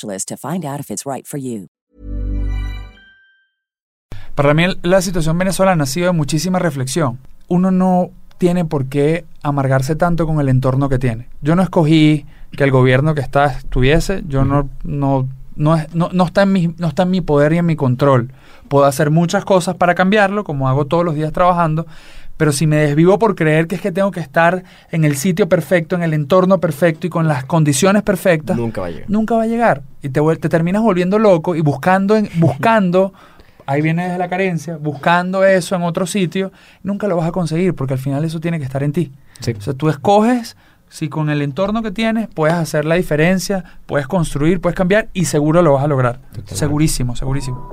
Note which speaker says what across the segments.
Speaker 1: to find out if it's right for you.
Speaker 2: Para mí la situación venezolana ha sido de muchísima reflexión. Uno no tiene por qué amargarse tanto con el entorno que tiene. Yo no escogí que el gobierno que está estuviese, yo no, no, no, no, no, está en mi, no está en mi poder y en mi control. Puedo hacer muchas cosas para cambiarlo, como hago todos los días trabajando, pero si me desvivo por creer que es que tengo que estar en el sitio perfecto, en el entorno perfecto y con las condiciones perfectas,
Speaker 3: Nunca va a llegar.
Speaker 2: nunca va a llegar. Y te, te terminas volviendo loco y buscando, en, buscando, ahí viene desde la carencia, buscando eso en otro sitio, nunca lo vas a conseguir porque al final eso tiene que estar en ti.
Speaker 3: Sí.
Speaker 2: O sea, tú escoges si con el entorno que tienes puedes hacer la diferencia, puedes construir, puedes cambiar y seguro lo vas a lograr.
Speaker 3: Totalmente.
Speaker 2: Segurísimo, segurísimo.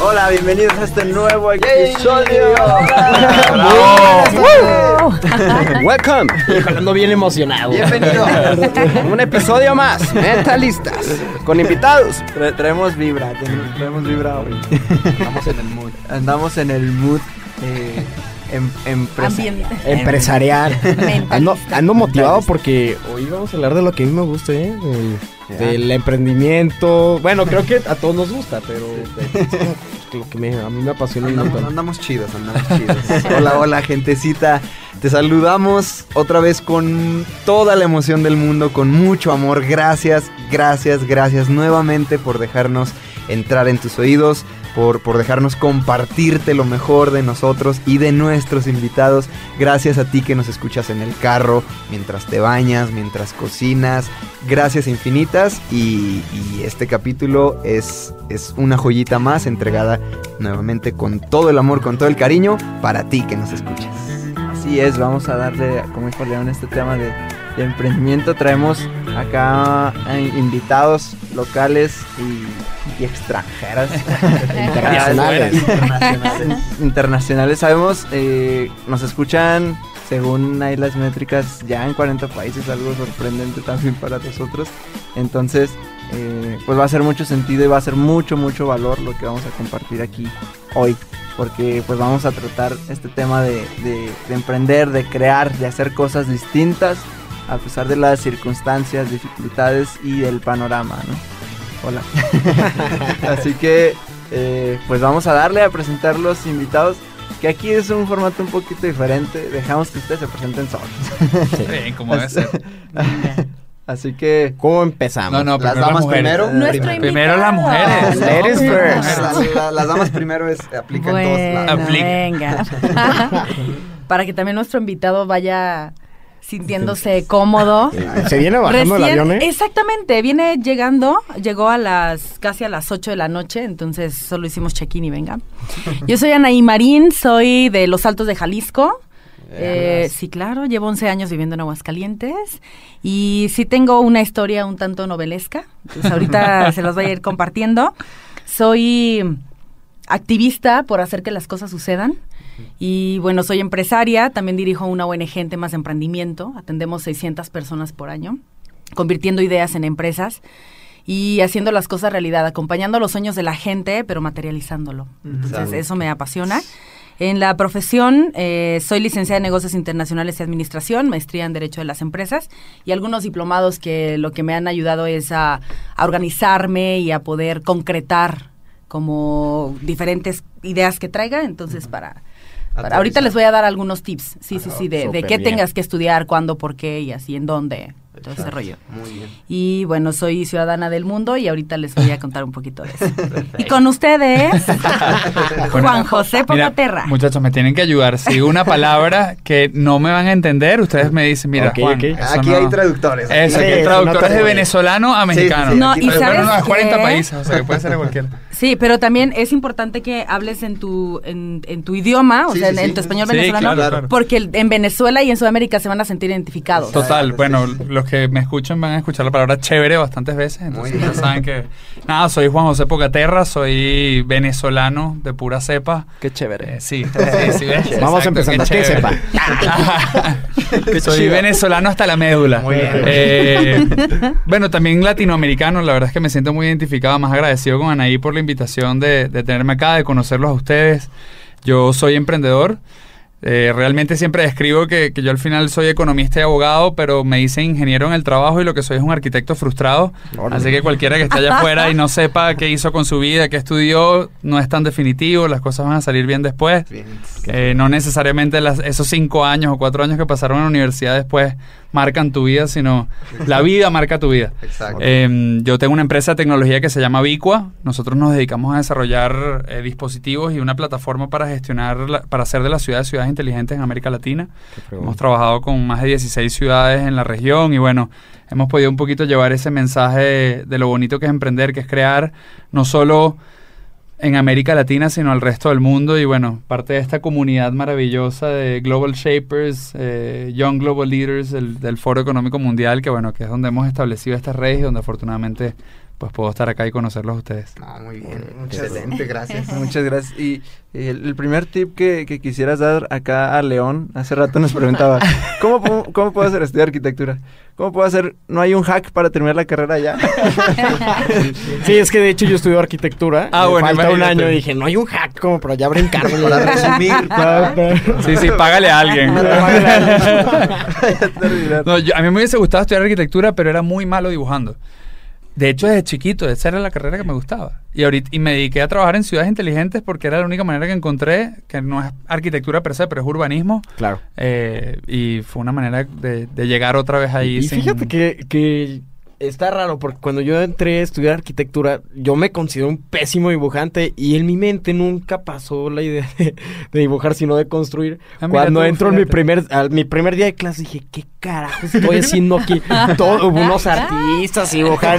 Speaker 4: Hola, bienvenidos a este nuevo episodio.
Speaker 3: Welcome. Híjole, ando bien emocionado.
Speaker 4: Bienvenido.
Speaker 5: Un episodio más, Mentalistas, con invitados.
Speaker 6: Tra- traemos vibra, traemos vibra hoy. Andamos en el mood. Andamos en el mood eh, em- empresarial.
Speaker 7: Ambiente.
Speaker 3: Empresarial.
Speaker 7: Mentalista.
Speaker 3: Ando, ando motivado porque hoy vamos a hablar de lo que a mí me gusta, ¿eh? Del emprendimiento. Bueno, creo que a todos nos gusta, pero lo que me- a mí me apasiona un
Speaker 8: Andamos,
Speaker 3: montón.
Speaker 8: andamos chidos, andamos chidos. Hola, hola, gentecita. Te saludamos otra vez con toda la emoción del mundo, con mucho amor. Gracias, gracias, gracias nuevamente por dejarnos entrar en tus oídos, por, por dejarnos compartirte lo mejor de nosotros y de nuestros invitados. Gracias a ti que nos escuchas en el carro, mientras te bañas, mientras cocinas. Gracias infinitas y, este capítulo es, es una joyita más entregada nuevamente con todo el amor, con todo el cariño para ti que nos escuchas.
Speaker 6: Así es, vamos a darle, como dijo León, este tema de, de emprendimiento. Traemos acá eh, invitados locales y, y extranjeras.
Speaker 3: Internacionales.
Speaker 6: internacionales. internacionales. Sabemos, eh, nos escuchan según ahí las métricas ya en 40 países, algo sorprendente también para nosotros. Entonces, eh, pues va a ser mucho sentido y va a ser mucho, mucho valor lo que vamos a compartir aquí hoy. Porque pues vamos a tratar este tema de, de- de emprender, de crear, de hacer cosas distintas a pesar de las circunstancias, dificultades y del panorama, ¿no? Hola. Así que eh, pues vamos a darle a presentar los invitados. Que aquí es un formato un poquito diferente. Dejamos que ustedes se presenten solos.
Speaker 2: Bien, como debe ser.
Speaker 6: Así que
Speaker 3: ¿Cómo empezamos?
Speaker 2: No, no,
Speaker 8: Las
Speaker 2: primero las
Speaker 8: damas primero. Primero.
Speaker 2: Primero las mujeres. ¿no?
Speaker 5: Ladies first.
Speaker 2: las
Speaker 8: damas primero es, aplica en todos lados.
Speaker 7: Venga. Para que también nuestro invitado vaya sintiéndose cómodo.
Speaker 3: Se viene bajando el avión, ¿eh?
Speaker 7: Exactamente, viene llegando, llegó a las casi a las 8 de la noche, entonces solo hicimos check-in y venga. Yo soy Anaí Marín, soy de Los Altos de Jalisco. Eh, sí, claro, llevo 11 años viviendo en Aguascalientes y sí tengo una historia un tanto novelesca, entonces ahorita se los voy a ir compartiendo. Soy activista por hacer que las cosas sucedan. Y bueno, soy empresaria, también dirijo una ONG en temas de emprendimiento, atendemos 600 personas por año, convirtiendo ideas en empresas y haciendo las cosas realidad, acompañando los sueños de la gente, pero materializándolo. Entonces, eso me apasiona. En la profesión, eh, soy licenciada en negocios internacionales y administración, maestría en derecho de las empresas y algunos diplomados que lo que me han ayudado es a, a organizarme y a poder concretar como diferentes ideas que traiga. Entonces, para, para- ahorita les voy a dar algunos tips, sí, sí, sí, de, de qué
Speaker 3: bien.
Speaker 7: tengas que estudiar, cuándo, por qué y así, en dónde, todo ese rollo.
Speaker 4: Muy bien.
Speaker 7: Y bueno, soy ciudadana del mundo y ahorita les voy a contar un poquito de eso. y con ustedes, Juan José
Speaker 2: Mira,
Speaker 7: Pocaterra.
Speaker 2: muchachos, me tienen que ayudar. Si una palabra que no me van a entender, ustedes me dicen, mira,
Speaker 3: Ok,
Speaker 2: Juan,
Speaker 3: ok.
Speaker 2: eso
Speaker 8: Aquí
Speaker 2: no-
Speaker 8: hay traductores.
Speaker 2: Eso,
Speaker 3: Sí,
Speaker 2: aquí hay traductores
Speaker 3: no
Speaker 2: de venezolano a mexicano.
Speaker 8: sí,
Speaker 7: No, y ¿sabes
Speaker 2: no, es 40
Speaker 7: qué?
Speaker 2: países, o sea que puede ser de cualquiera.
Speaker 7: Sí, pero también es importante que hables en tu, en, en tu idioma, o
Speaker 8: Sí,
Speaker 7: sea,
Speaker 8: sí,
Speaker 7: en, tu español
Speaker 2: Sí,
Speaker 7: venezolano,
Speaker 2: claro, claro.
Speaker 7: porque el- en Venezuela y en Sudamérica se van a sentir identificados.
Speaker 2: Total,
Speaker 8: Exacto,
Speaker 2: bueno, los que me escuchan van a escuchar la palabra chévere bastantes veces, entonces ya saben que... Nada, soy Juan José Pocaterra, soy venezolano de pura cepa.
Speaker 6: Qué chévere.
Speaker 2: Eh, sí, sí, sí, ¿ves?
Speaker 3: Vamos
Speaker 2: Exacto,
Speaker 3: empezando.
Speaker 2: qué
Speaker 3: ¿Qué?
Speaker 2: Soy venezolano hasta la médula.
Speaker 8: Muy bien.
Speaker 2: Eh, bueno, también latinoamericano. La verdad es que me siento muy identificado, más agradecido con Anaí por la invitación de, de tenerme acá, de conocerlos a ustedes. Yo soy emprendedor. Eh, realmente siempre describo que, que yo al final soy economista y abogado, pero me hice ingeniero en el trabajo y lo que soy es un arquitecto frustrado.
Speaker 3: Órale.
Speaker 2: Así que cualquiera que esté allá afuera y no sepa qué hizo con su vida, qué estudió, no es tan definitivo, las cosas van a salir bien después.
Speaker 8: Bien.
Speaker 2: Eh, no necesariamente las- esos cinco años o cuatro años que pasaron en la universidad después marcan tu vida, sino la vida marca tu vida.
Speaker 8: Exacto.
Speaker 2: Eh, yo tengo una empresa de tecnología que se llama Vicua. Nosotros nos dedicamos a desarrollar eh, dispositivos y una plataforma para gestionar, la- para hacer de las ciudades ciudades inteligentes en América Latina. Hemos trabajado con más de 16 ciudades en la región y bueno, hemos podido un poquito llevar ese mensaje de lo bonito que es emprender, que es crear no solo en América Latina, sino al resto del mundo. Y bueno, parte de esta comunidad maravillosa de Global Shapers, eh, Young Global Leaders del, del Foro Económico Mundial, que bueno, que es donde hemos establecido estas redes y donde afortunadamente pues puedo estar acá y conocerlos a ustedes.
Speaker 8: No, muy bien. Excelente, gracias.
Speaker 6: Muchas gracias. Y el, el primer tip que, que quisieras dar acá a León, hace rato nos preguntaba, ¿cómo, pu- ¿cómo puedo hacer estudiar arquitectura? ¿Cómo puedo hacer? ¿No hay un hack para terminar la carrera ya?
Speaker 3: Sí, es que de hecho yo estudio arquitectura.
Speaker 2: Ah, bueno,
Speaker 3: Falta un año y dije, no hay un hack como para ya brincarme.
Speaker 8: Para resumir.
Speaker 2: Sí, sí, págale a alguien. No, yo- a mí me hubiese gustado estudiar arquitectura, pero era muy malo dibujando. De hecho, desde chiquito, esa era la carrera que me gustaba. Y ahorita y me dediqué a trabajar en ciudades inteligentes porque era la única manera que encontré, que no es arquitectura per se, pero es urbanismo.
Speaker 3: Claro.
Speaker 2: Eh, y fue una manera de, de llegar otra vez ahí.
Speaker 3: Y
Speaker 2: sin-
Speaker 3: fíjate que, que está raro porque cuando yo entré a estudiar arquitectura, yo me considero un pésimo dibujante y en mi mente nunca pasó la idea de, de dibujar, sino de construir.
Speaker 2: Ah,
Speaker 3: cuando
Speaker 2: tú,
Speaker 3: entro en mi primer, al, mi primer día de clase dije, ¿qué carajo estoy haciendo aquí? Todo, unos artistas dibujar.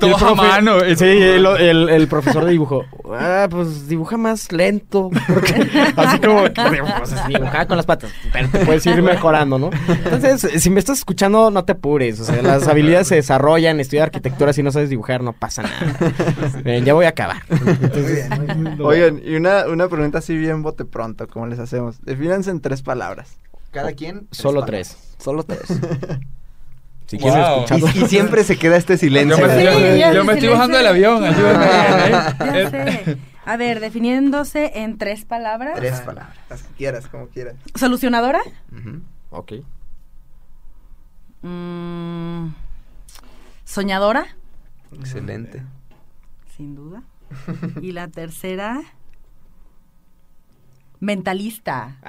Speaker 2: Todo a mano.
Speaker 3: Sí, el, el- el profesor de dibujo, ah, pues dibuja más lento. porque así como, que, pues, dibujaba con las patas, pero te puedes ir mejorando, ¿no? Entonces, si me estás escuchando, no te apures. O sea, las habilidades se desarrollan, estudia arquitectura, si no sabes dibujar, no pasa nada. Bien, ya voy a acabar. Entonces,
Speaker 6: Oigan, y una, una pregunta así bien bote pronto, ¿cómo les hacemos? Defínanse en tres palabras.
Speaker 8: Cada quien.
Speaker 3: solo
Speaker 8: palabras.
Speaker 3: tres.
Speaker 6: Solo tres.
Speaker 3: Si quieres
Speaker 2: Wow.
Speaker 8: Y, y siempre se queda este silencio.
Speaker 2: Yo me,
Speaker 7: Sí,
Speaker 2: yo-
Speaker 7: ya
Speaker 2: yo me
Speaker 7: sí,
Speaker 2: estoy bajando del avión. ayúdame.
Speaker 7: Ya
Speaker 2: Eh,
Speaker 7: sé. A ver, definiéndose en tres palabras.
Speaker 8: Tres palabras. Las que quieras, como quieras.
Speaker 7: Solucionadora.
Speaker 8: Ujú.
Speaker 3: Ok.
Speaker 7: Mm, soñadora,
Speaker 8: Excelente.
Speaker 7: sin duda. Y la tercera. Mentalista.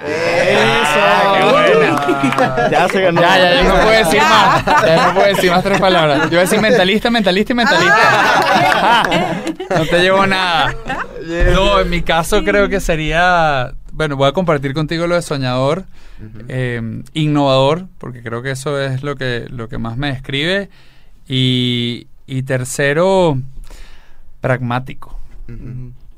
Speaker 2: Ah, qué buena.
Speaker 3: Ya se ganó.
Speaker 2: Ya, ya, ya no puedo decir más. Ya no puedo decir más tres palabras. Yo voy a decir mentalista, mentalista y mentalista. No te llevo nada. No, en mi caso creo que sería. bueno, voy a compartir contigo lo de soñador, eh, innovador, porque creo que eso es lo que, lo que más me describe. Y, y tercero, pragmático.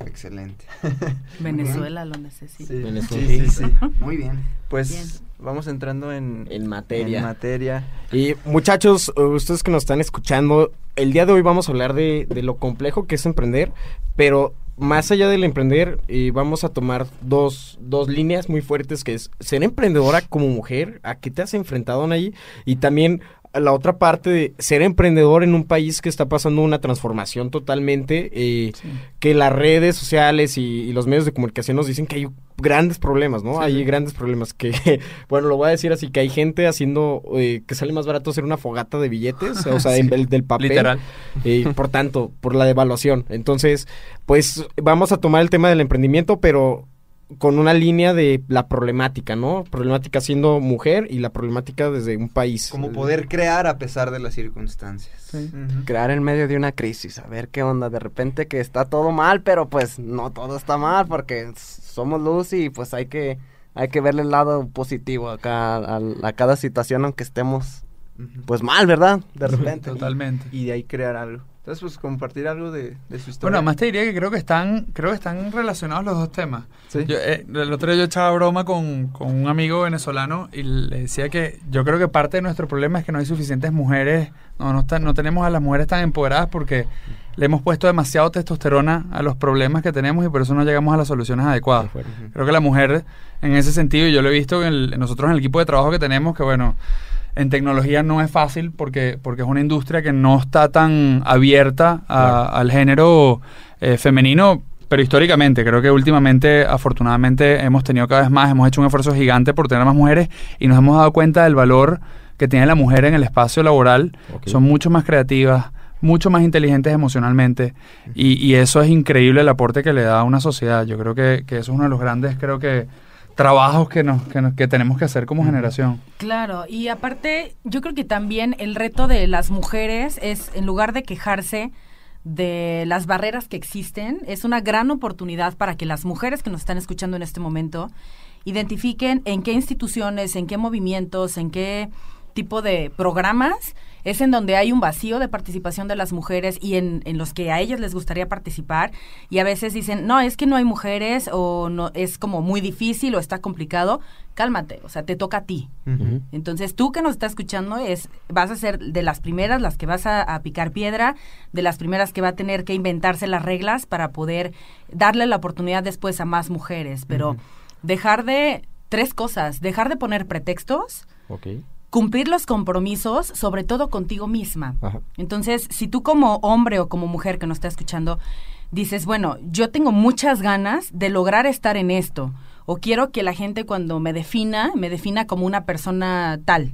Speaker 8: Excelente.
Speaker 7: Venezuela lo necesita.
Speaker 6: Sí.
Speaker 3: Venezuela.
Speaker 8: Sí, sí, sí. Muy bien.
Speaker 6: Pues
Speaker 7: Bien.
Speaker 6: vamos entrando en,
Speaker 3: En materia.
Speaker 6: en materia.
Speaker 3: Y muchachos, eh, ustedes que nos están escuchando, el día de hoy vamos a hablar de, de lo complejo que es emprender, pero más allá del emprender, eh, vamos a tomar dos, dos líneas muy fuertes, que es ser emprendedora como mujer, a qué te has enfrentado ahí, y también la otra parte de ser emprendedor en un país que está pasando una transformación totalmente, eh, que las redes sociales y, y los medios de comunicación nos dicen que hay grandes problemas, ¿no? hay grandes problemas que, bueno, lo voy a decir así, que hay gente haciendo eh, que sale más barato hacer una fogata de billetes, o sea, en vez del papel.
Speaker 2: Literal.
Speaker 3: Y por tanto, por la devaluación. Entonces, pues vamos a tomar el tema del emprendimiento, pero con una línea de la problemática, ¿no? Problemática siendo mujer y la problemática desde un país.
Speaker 8: Como poder crear a pesar de las circunstancias.
Speaker 6: Crear en medio de una crisis, a ver qué onda, de repente que está todo mal, pero pues no todo está mal porque somos luz y pues hay que hay que verle el lado positivo acá a, a cada situación aunque estemos pues mal, ¿verdad? De repente.
Speaker 2: Totalmente.
Speaker 8: Y de ahí crear algo. Entonces, pues compartir algo de, de su historia.
Speaker 2: Bueno, además te diría que creo que están, creo que están relacionados los dos temas.
Speaker 6: Sí.
Speaker 2: Yo, eh, el otro día yo echaba broma con, con un amigo venezolano y le decía que yo creo que parte de nuestro problema es que no hay suficientes mujeres, no, no, están- no tenemos a las mujeres tan empoderadas porque le hemos puesto demasiado testosterona a los problemas que tenemos y por eso no llegamos a las soluciones adecuadas. Creo que la mujer, en ese sentido, y yo lo he visto en el- nosotros en el equipo de trabajo que tenemos, que bueno, en tecnología no es fácil porque, porque es una industria que no está tan abierta a- al género eh, femenino, pero históricamente, creo que últimamente, afortunadamente, hemos tenido cada vez más, hemos hecho un esfuerzo gigante por tener más mujeres y nos hemos dado cuenta del valor que tiene la mujer en el espacio laboral. Son mucho más creativas, mucho más inteligentes emocionalmente y, y eso es increíble el aporte que le da a una sociedad. Yo creo que, que eso es uno de los grandes, creo que, trabajos que, nos, que, nos- que tenemos que hacer como generación.
Speaker 7: Claro, y aparte, yo creo que también el reto de las mujeres es, en lugar de quejarse de las barreras que existen, es una gran oportunidad para que las mujeres que nos están escuchando en este momento identifiquen en qué instituciones, en qué movimientos, en qué tipo de programas es en donde hay un vacío de participación de las mujeres y en, en los que a ellas les gustaría participar. Y a veces dicen, no, es que no hay mujeres o no es como muy difícil o está complicado, cálmate, o sea, te toca a ti. Entonces, tú que nos estás escuchando es vas a ser de las primeras las que vas a, a picar piedra, de las primeras que va a tener que inventarse las reglas para poder darle la oportunidad después a más mujeres, pero dejar de tres cosas, dejar de poner pretextos,
Speaker 3: Ok.
Speaker 7: Cumplir los compromisos, sobre todo contigo misma.
Speaker 3: Ajá.
Speaker 7: Entonces, si tú como hombre o como mujer que nos está escuchando dices, bueno, yo tengo muchas ganas de lograr estar en esto, o quiero que la gente cuando me defina, me defina como una persona tal,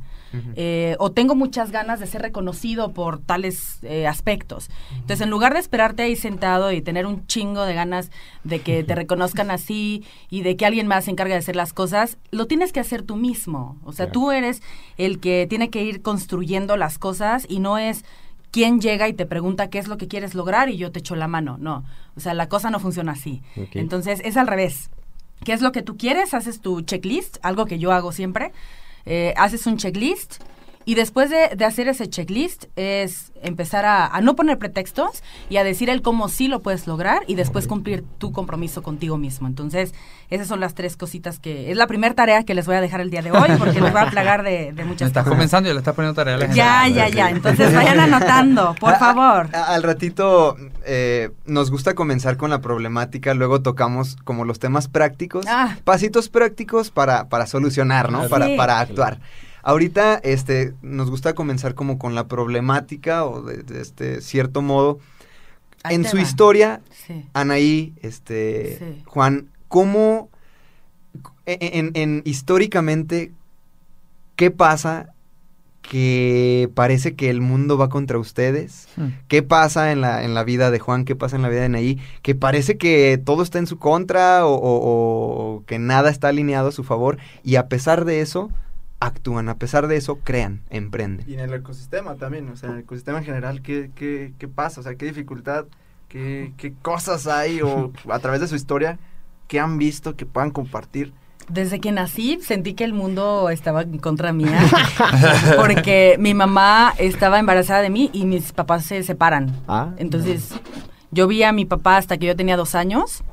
Speaker 7: eh, o tengo muchas ganas de ser reconocido por tales eh, aspectos. Entonces, en lugar de esperarte ahí sentado y tener un chingo de ganas de que te reconozcan así y de que alguien más se encargue de hacer las cosas, lo tienes que hacer tú mismo. O sea,
Speaker 3: Claro.
Speaker 7: tú eres el que tiene que ir construyendo las cosas y no es quién llega y te pregunta qué es lo que quieres lograr y yo te echo la mano. No, o sea, la cosa no funciona así. Entonces, es al revés. ¿Qué es lo que tú quieres? Haces tu checklist, algo que yo hago siempre. Eh, haces un checklist y después de, de hacer ese checklist es empezar a, a no poner pretextos y a decir el cómo sí lo puedes lograr y después cumplir tu compromiso contigo mismo. Entonces, esas son las tres cositas que... Es la primera tarea que les voy a dejar el día de hoy porque les voy a plagar de, de
Speaker 2: Me
Speaker 7: muchas
Speaker 2: estás
Speaker 7: cosas.
Speaker 2: comenzando y le estás poniendo tarea a la gente.
Speaker 7: Ya, ya, ya. Entonces vayan anotando, por
Speaker 8: A- a-
Speaker 7: favor.
Speaker 8: a- al ratito eh, nos gusta comenzar con la problemática, luego tocamos como los temas prácticos,
Speaker 7: Ah.
Speaker 8: pasitos prácticos para, para solucionar, ¿no?
Speaker 3: Sí.
Speaker 8: Para, para actuar. Ahorita este, nos gusta comenzar como con la problemática o de, de este cierto modo.
Speaker 7: Ahí
Speaker 8: en su
Speaker 7: va.
Speaker 8: historia,
Speaker 7: Sí.
Speaker 8: Anaí, este,
Speaker 7: Sí.
Speaker 8: Juan, ¿cómo, en, en- en- históricamente, qué pasa que parece que el mundo va contra ustedes?
Speaker 2: Hmm.
Speaker 8: ¿Qué pasa en la, en la vida de Juan? ¿Qué pasa en la vida de Anaí? Que parece que todo está en su contra o, o- o que nada está alineado a su favor y a pesar de eso, actúan, a pesar de eso, crean, emprenden.
Speaker 6: Y en el ecosistema también, o sea, en el ecosistema en general, ¿qué, qué, qué pasa? O sea, ¿qué dificultad, qué, qué cosas hay o a través de su historia
Speaker 8: ¿Qué han visto que puedan compartir?
Speaker 7: Desde que nací sentí que el mundo estaba en contra mía, porque mi mamá estaba embarazada de mí y mis papás se separan.
Speaker 3: Ah.
Speaker 7: Entonces, yo vi a mi papá hasta que yo tenía dos años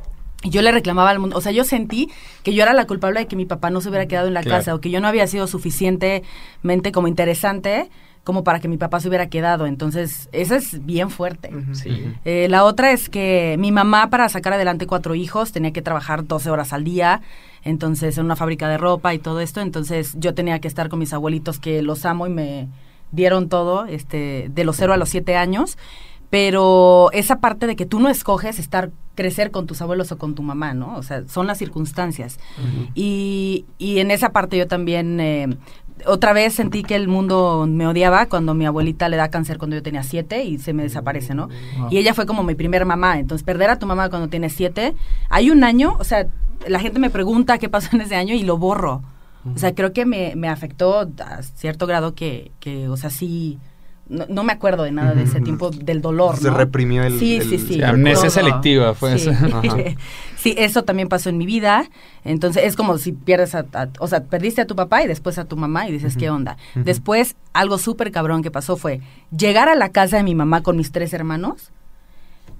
Speaker 7: y yo le reclamaba al mundo. O sea, yo sentí que yo era la culpable de que mi papá no se hubiera quedado en la
Speaker 2: Claro.
Speaker 7: casa o que yo no había sido suficientemente como interesante como para que mi papá se hubiera quedado. Entonces, eso es bien fuerte.
Speaker 3: Sí.
Speaker 7: Eh, la otra es que mi mamá para sacar adelante cuatro hijos tenía que trabajar 12 horas al día, entonces en una fábrica de ropa y todo esto, entonces yo tenía que estar con mis abuelitos que los amo y me dieron todo, este, de los 0 a los 7 años, pero esa parte de que tú no escoges estar crecer con tus abuelos o con tu mamá, ¿no? O sea, son las circunstancias. y, y en esa parte yo también eh, otra vez sentí que el mundo me odiaba cuando mi abuelita le da cáncer cuando yo tenía siete y se me desaparece, ¿no? Y ella fue como mi primer mamá. Entonces, perder a tu mamá cuando tienes siete, hay un año, o sea, la gente me pregunta qué pasó en ese año y lo borro. O sea, creo que me, me afectó a cierto grado que, que o sea, sí, no, no me acuerdo de nada de ese tiempo del dolor,
Speaker 8: Se
Speaker 7: ¿no?
Speaker 8: reprimió el-
Speaker 7: Sí,
Speaker 8: el-
Speaker 7: sí, sí.
Speaker 2: Amnesia selectiva fue
Speaker 7: sí.
Speaker 2: eso.
Speaker 8: Ajá.
Speaker 7: sí, eso también pasó en mi vida. Entonces, es como si pierdes a, a- o sea, perdiste a tu papá y después a tu mamá y dices, ¿qué onda? Después, algo súper cabrón que pasó fue llegar a la casa de mi mamá con mis tres hermanos.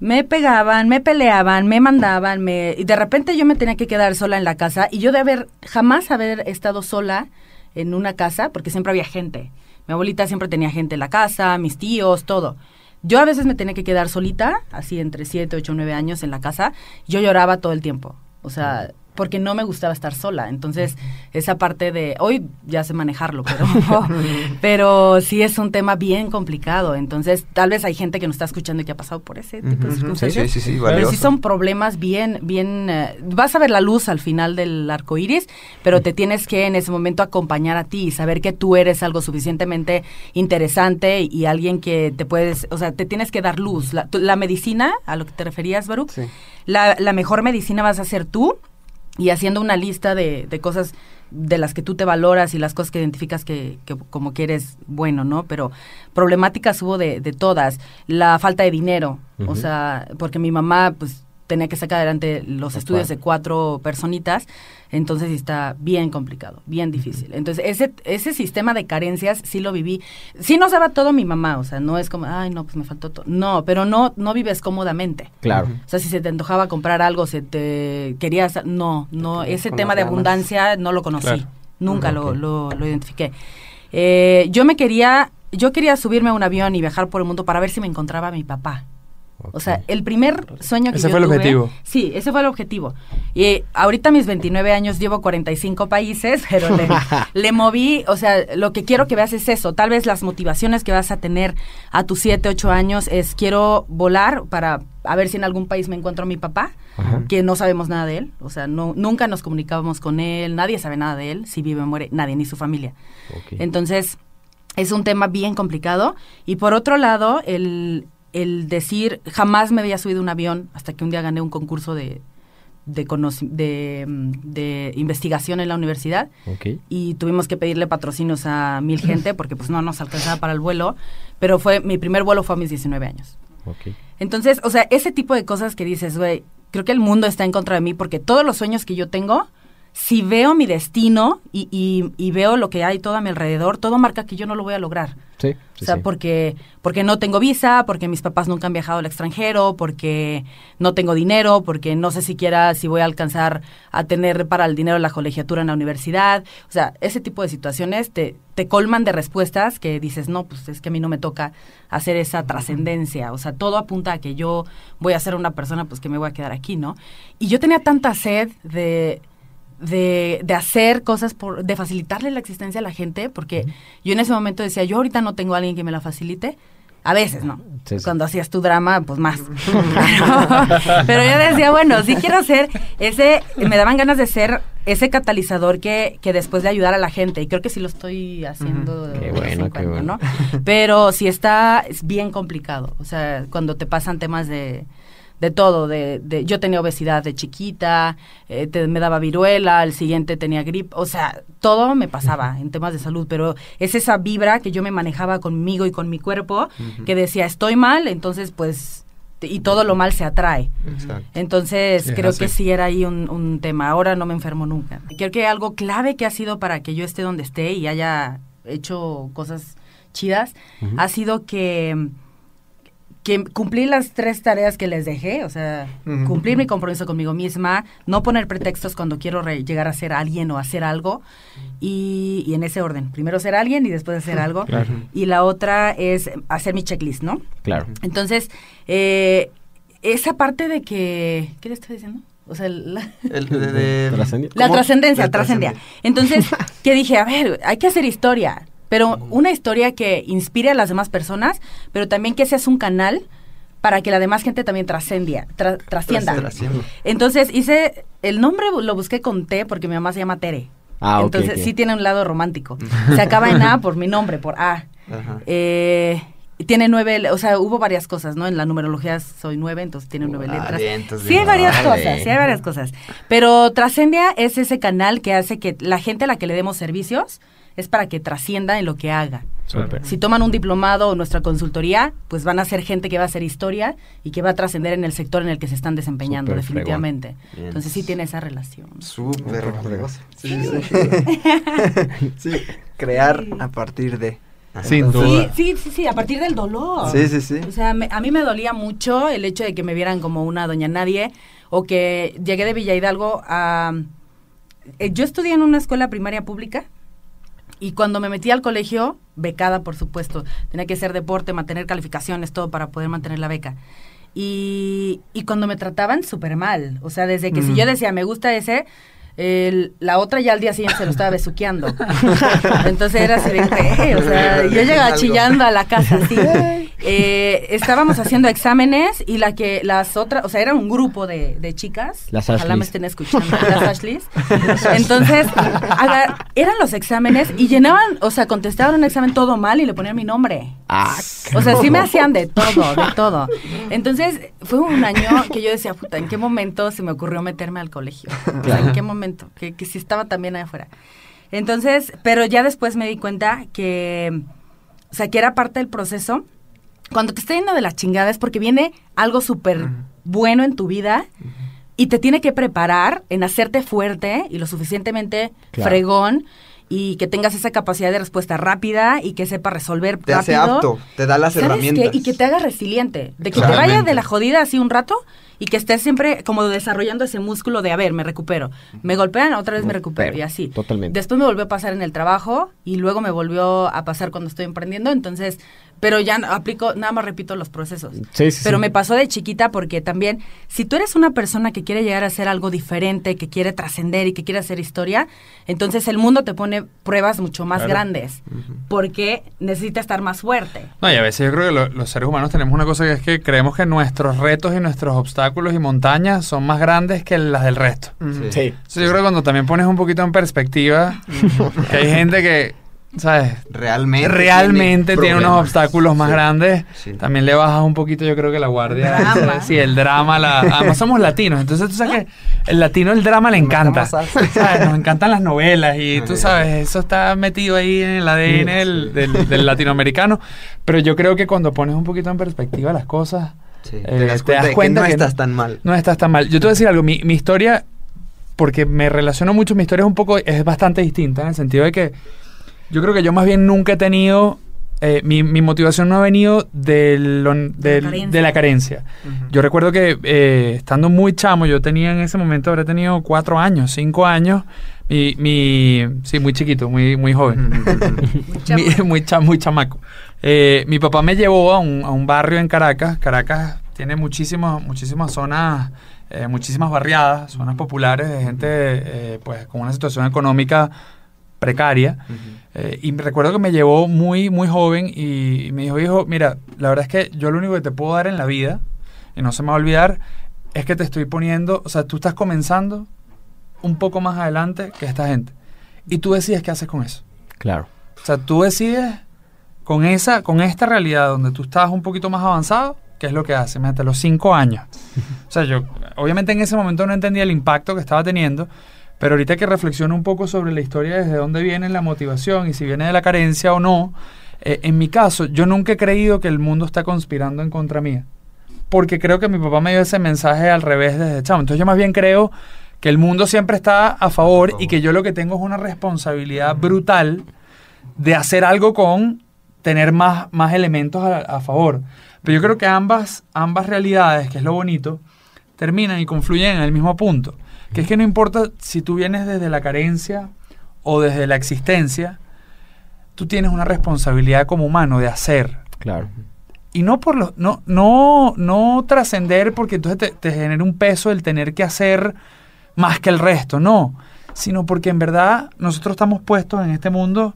Speaker 7: Me pegaban, me peleaban, me mandaban, me y de repente yo me tenía que quedar sola en la casa y yo de haber jamás haber estado sola en una casa porque siempre había gente. Mi abuelita siempre tenía gente en la casa, mis tíos, todo. Yo a veces me tenía que quedar solita, así entre 7, 8, 9 años en la casa. Yo lloraba todo el tiempo. O sea, porque no me gustaba estar sola. Entonces, esa parte de... Hoy ya sé manejarlo, pero, pero sí es un tema bien complicado. Entonces, tal vez hay gente que nos está escuchando y que ha pasado por ese tipo de circunstancias.
Speaker 8: Sí, sí, sí, sí,
Speaker 7: Pero sí son problemas bien, bien... eh, vas a ver la luz al final del arco iris, pero te tienes que en ese momento acompañar a ti y saber que tú eres algo suficientemente interesante y alguien que te puedes... O sea, te tienes que dar luz. La, la medicina, a lo que te referías, Baruch, la, la mejor medicina vas a ser tú y haciendo una lista de, de cosas de las que tú te valoras y las cosas que identificas que, que como que eres bueno, ¿no? Pero problemáticas hubo de, de todas. La falta de dinero, o sea, porque mi mamá, pues, tenía que sacar adelante los estudios de cuatro personitas, entonces está bien complicado, bien difícil. Entonces, ese, ese sistema de carencias sí lo viví. Sí nos daba todo mi mamá, o sea, no es como, ay, no, pues me faltó todo. No, pero no, no vives cómodamente.
Speaker 3: Claro.
Speaker 7: O sea, si se te antojaba comprar algo, se te querías... No, no, ese tema de abundancia no lo conocí.
Speaker 2: Claro.
Speaker 7: Nunca lo,
Speaker 3: Ok.
Speaker 7: lo, lo identifiqué. Eh, yo me quería... Yo quería subirme a un avión y viajar por el mundo para ver si me encontraba a mi papá. O sea, el primer sueño que
Speaker 2: Ese
Speaker 7: yo
Speaker 2: fue el
Speaker 7: tuve-
Speaker 2: objetivo.
Speaker 7: Sí, ese fue el objetivo. Y eh, ahorita a mis 29 años llevo 45 países, pero le, le moví, o sea, lo que quiero que veas es eso. Tal vez las motivaciones que vas a tener a tus 7, 8 años es quiero volar para a ver si en algún país me encuentro a mi papá,
Speaker 3: Ajá.
Speaker 7: que no sabemos nada de él, o sea, no, nunca nos comunicábamos con él, nadie sabe nada de él, si vive o muere, nadie, ni su familia. Entonces, es un tema bien complicado. Y por otro lado, el, el decir, jamás me había subido un avión hasta que un día gané un concurso de, de, mm, de investigación en la universidad. Y tuvimos que pedirle patrocinios a mil gente porque pues no nos alcanzaba para el vuelo, pero fue mi primer vuelo fue a mis 19 años. Entonces, o sea, ese tipo de cosas que dices, güey, creo que el mundo está en contra de mí porque todos los sueños que yo tengo, si veo mi destino y, y- y veo lo que hay todo a mi alrededor, todo marca que yo no lo voy a lograr.
Speaker 3: Sí.
Speaker 7: o sea,
Speaker 3: sí.
Speaker 7: porque, porque no tengo visa, porque mis papás nunca han viajado al extranjero, porque no tengo dinero, porque no sé siquiera si voy a alcanzar a tener para el dinero la colegiatura en la universidad. O sea, ese tipo de situaciones te, te colman de respuestas que dices, no, pues es que a mí no me toca hacer esa trascendencia. O sea, todo apunta a que yo voy a ser una persona, pues que me voy a quedar aquí, ¿no? Y yo tenía tanta sed de de, de hacer cosas, por, de facilitarle la existencia a la gente, porque yo en ese momento decía, yo ahorita no tengo a alguien que me la facilite. A veces, ¿no?
Speaker 3: Sí, sí.
Speaker 7: Cuando hacías tu drama, pues más. Pero yo decía, bueno, sí quiero ser ese, me daban ganas de ser ese catalizador que, que después de ayudar a la gente. Y creo que sí lo estoy haciendo
Speaker 3: Qué bueno,
Speaker 7: en
Speaker 3: qué bueno.
Speaker 7: ¿no? Pero sí está, es bien complicado. O sea, cuando te pasan temas de, de todo, de, de yo tenía obesidad de chiquita, eh, te- me daba viruela, el siguiente tenía gripe, o sea, todo me pasaba en temas de salud, pero es esa vibra que yo me manejaba conmigo y con mi cuerpo, que decía, estoy mal, entonces pues y todo lo mal se atrae.
Speaker 8: Exacto.
Speaker 7: Entonces,
Speaker 2: Sí,
Speaker 7: creo
Speaker 2: así.
Speaker 7: que sí era ahí un, un tema. Ahora no me enfermo nunca. Creo que algo clave que ha sido para que yo esté donde esté y haya hecho cosas chidas ha sido que que cumplí las tres tareas que les dejé, o sea, cumplir mi compromiso conmigo misma, no poner pretextos cuando quiero re- llegar a ser alguien o hacer algo, y, y en ese orden, primero ser alguien y después hacer algo,
Speaker 3: Claro.
Speaker 7: y la otra es hacer mi checklist, ¿no?
Speaker 3: Claro.
Speaker 7: Entonces, eh, esa parte de que... ¿Qué le estoy diciendo? O sea, la,
Speaker 8: El de- de-
Speaker 7: la trascendencia,
Speaker 8: trascendencia.
Speaker 7: Entonces, que dije, a ver, hay que hacer historia, pero una historia que inspire a las demás personas, pero también que seas un canal para que la demás gente también tra- trascienda.
Speaker 8: Trascienda.
Speaker 7: Entonces hice, el nombre lo busqué con T porque mi mamá se llama Tere.
Speaker 3: Ah,
Speaker 7: Entonces sí tiene un lado romántico. Se acaba en A por mi nombre, por A.
Speaker 8: Ajá.
Speaker 7: Eh, tiene nueve, o sea, hubo varias cosas, ¿no? En la numerología soy nueve, entonces tiene nueve
Speaker 8: Ah,
Speaker 7: letras.
Speaker 8: bien, entonces
Speaker 7: Sí hay varias cosas, sí hay varias cosas. Pero Trascendia es ese canal que hace que la gente a la que le demos servicios es para que trascienda en lo que haga. Si toman un diplomado o nuestra consultoría, pues van a ser gente que va a hacer historia y que va a trascender en el sector en el que se están desempeñando, definitivamente.
Speaker 8: Bien.
Speaker 7: Entonces sí tiene esa relación.
Speaker 8: Súper valioso.
Speaker 6: Sí, Sí, crear a partir de.
Speaker 2: Sin
Speaker 7: Sí,
Speaker 2: duda.
Speaker 7: sí, sí, sí, a partir del dolor.
Speaker 6: Sí, sí, sí.
Speaker 7: O sea, me- a mí me dolía mucho el hecho de que me vieran como una doña nadie o que llegué de Villa Hidalgo a... eh, yo estudié en una escuela primaria pública y cuando me metí al colegio, becada por supuesto, tenía que hacer deporte, mantener calificaciones, todo para poder mantener la beca. Y, y cuando me trataban súper mal, o sea, desde que si yo decía me gusta ese, el- la otra ya al día siguiente se lo estaba besuqueando. Entonces era así de, sea, yo llegaba chillando a la casa así. Eh, estábamos haciendo exámenes y la que las otras, o sea, era un grupo de, de chicas.
Speaker 3: Las
Speaker 7: ojalá me estén escuchando, las Ashleys. Entonces, aga- eran los exámenes y llenaban, o sea, contestaban un examen todo mal y le ponían mi nombre.
Speaker 3: Ah,
Speaker 7: O sea, sí me hacían de todo, de todo. Entonces, fue un año que yo decía, puta, ¿en qué momento se me ocurrió meterme al colegio? O sea, ¿en qué momento? Que, que si estaba también allá afuera. Entonces, pero ya después me di cuenta que, o sea, que era parte del proceso. Cuando te está yendo de la chingada es porque viene algo súper bueno en tu vida y te tiene que preparar en hacerte fuerte y lo suficientemente
Speaker 3: Claro.
Speaker 7: fregón y que tengas esa capacidad de respuesta rápida y que sepa resolver
Speaker 8: Te hace
Speaker 7: rápido.
Speaker 8: apto, te da las
Speaker 7: ¿Sabes
Speaker 8: herramientas.
Speaker 7: qué? Y que te haga resiliente. De que te vayas de la jodida así un rato y que estés siempre como desarrollando ese músculo de, a ver, me recupero. Me golpean, otra vez me recupero y así.
Speaker 3: Totalmente.
Speaker 7: Después me volvió a pasar en el trabajo y luego me volvió a pasar cuando estoy emprendiendo. Entonces, pero ya no- aplico, nada más repito los procesos.
Speaker 3: Sí, sí,
Speaker 7: Pero
Speaker 3: sí.
Speaker 7: me pasó de chiquita porque también, si tú eres una persona que quiere llegar a hacer algo diferente, que quiere trascender y que quiere hacer historia, entonces el mundo te pone pruebas mucho más grandes porque necesita estar más fuerte.
Speaker 2: No, y a veces yo creo que lo- los seres humanos tenemos una cosa que es que creemos que nuestros retos y nuestros obstáculos y montañas son más grandes que las del resto.
Speaker 8: Sí.
Speaker 3: Sí.
Speaker 2: Entonces yo creo que cuando también pones un poquito en perspectiva, que hay gente que, ¿sabes?
Speaker 8: Realmente.
Speaker 2: Realmente tiene, unos obstáculos más
Speaker 8: Sí.
Speaker 2: grandes.
Speaker 8: Sí.
Speaker 2: También le bajas un poquito, yo creo que la guardia.
Speaker 7: Drama.
Speaker 2: Sí, el drama. La, además somos latinos, entonces tú sabes que el latino el drama le encanta. ¿Sabes? Nos encantan las novelas y tú sabes, eso está metido ahí en el ADN del, del- del latinoamericano. Pero yo creo que cuando pones un poquito en perspectiva las cosas,
Speaker 8: Sí,
Speaker 2: eh,
Speaker 8: te das cuenta, de que no estás tan mal.
Speaker 2: no estás tan mal. Yo te voy a decir algo, mi, mi historia, porque me relaciono mucho, mi historia es un poco, es bastante distinta en el sentido de que yo creo que yo más bien nunca he tenido, eh, mi, mi motivación no ha venido de, lo- del-
Speaker 7: carencia.
Speaker 2: de la carencia. Yo recuerdo que eh, estando muy chamo, yo tenía en ese momento, habré tenido cuatro años, cinco años, mi, mi sí, muy chiquito, muy, muy joven. Mi- muy, cha- muy chamaco. Eh, mi papá me llevó a un, a un barrio en Caracas. Caracas tiene muchísimas, muchísimas zonas, eh, muchísimas barriadas, zonas populares de gente eh, pues con una situación económica precaria. Eh, y me recuerdo que me llevó muy, muy joven y, y me dijo, hijo, mira, la verdad es que yo lo único que te puedo dar en la vida, y no se me va a olvidar, es que te estoy poniendo, o sea, tú estás comenzando un poco más adelante que esta gente. Y tú decides qué haces con eso.
Speaker 3: Claro.
Speaker 2: O sea, tú decides con esa, con esta realidad donde tú estás un poquito más avanzado, qué es lo que haces, hasta los cinco años. O sea, yo obviamente en ese momento no entendía el impacto que estaba teniendo, pero ahorita que reflexiono un poco sobre la historia desde dónde viene la motivación y si viene de la carencia o no, eh, en mi caso, yo nunca he creído que el mundo está conspirando en contra mía. porque creo que mi papá me dio ese mensaje al revés desde chamo. Entonces yo más bien creo que el mundo siempre está a favor y que yo lo que tengo es una responsabilidad brutal de hacer algo con tener más, más elementos a, a favor. Pero yo creo que ambas, ambas realidades, que es lo bonito, terminan y confluyen en el mismo punto. Que es que no importa si tú vienes desde la carencia o desde la existencia, tú tienes una responsabilidad como humano de hacer.
Speaker 3: Claro.
Speaker 2: Y no por lo, no, no, no trascender porque entonces te, te genera un peso el tener que hacer más que el resto, no. Sino porque en verdad nosotros estamos puestos en este mundo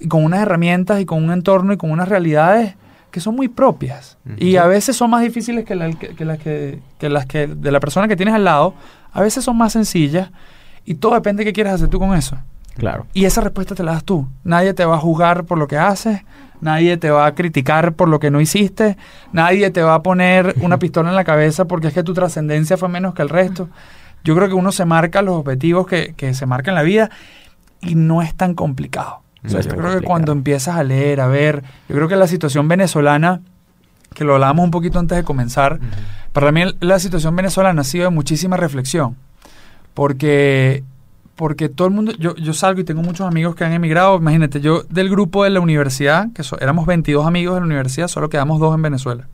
Speaker 2: y con unas herramientas y con un entorno y con unas realidades que son muy propias. Y a veces son más difíciles que, la- que- que las que, que las que de la persona que tienes al lado. A veces son más sencillas. Y todo depende de qué quieras hacer tú con eso.
Speaker 3: Claro.
Speaker 2: Y esa respuesta te la das tú. Nadie te va a juzgar por lo que haces, nadie te va a criticar por lo que no hiciste, nadie te va a poner una pistola en la cabeza porque es que tu trascendencia fue menos que el resto. Yo creo que uno se marca los objetivos que, que se marca en la vida y no es tan complicado. O sea, yo creo que cuando empiezas a leer, a ver, yo creo que la situación venezolana, que lo hablábamos un poquito antes de comenzar, para mí la situación venezolana ha sido de muchísima reflexión, porque, porque todo el mundo, yo, yo salgo y tengo muchos amigos que han emigrado, imagínate, yo del grupo de la universidad, que so- éramos 22 amigos de la universidad, solo quedamos dos en Venezuela.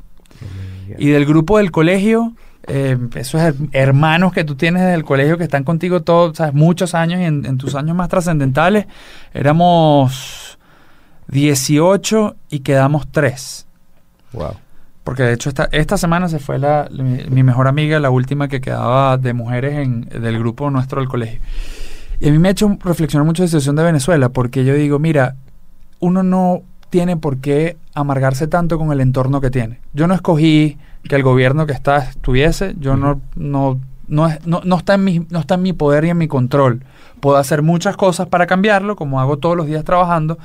Speaker 2: Y del grupo del colegio, eh, esos her- hermanos que tú tienes desde el colegio que están contigo todos, sabes, muchos años y en, en tus años más trascendentales, éramos 18 y quedamos 3.
Speaker 3: Wow.
Speaker 2: Porque de hecho esta, esta semana se fue la, mi, mi mejor amiga, la última que quedaba de mujeres en, del grupo nuestro del colegio. Y a mí me ha hecho reflexionar mucho la situación de Venezuela, porque yo digo, mira, uno no tiene por qué amargarse tanto con el entorno que tiene. Yo no escogí que el gobierno que está estuviese, yo no, no, no, es- no, no está en mi, no está en mi poder y en mi control. Puedo hacer muchas cosas para cambiarlo, como hago todos los días trabajando,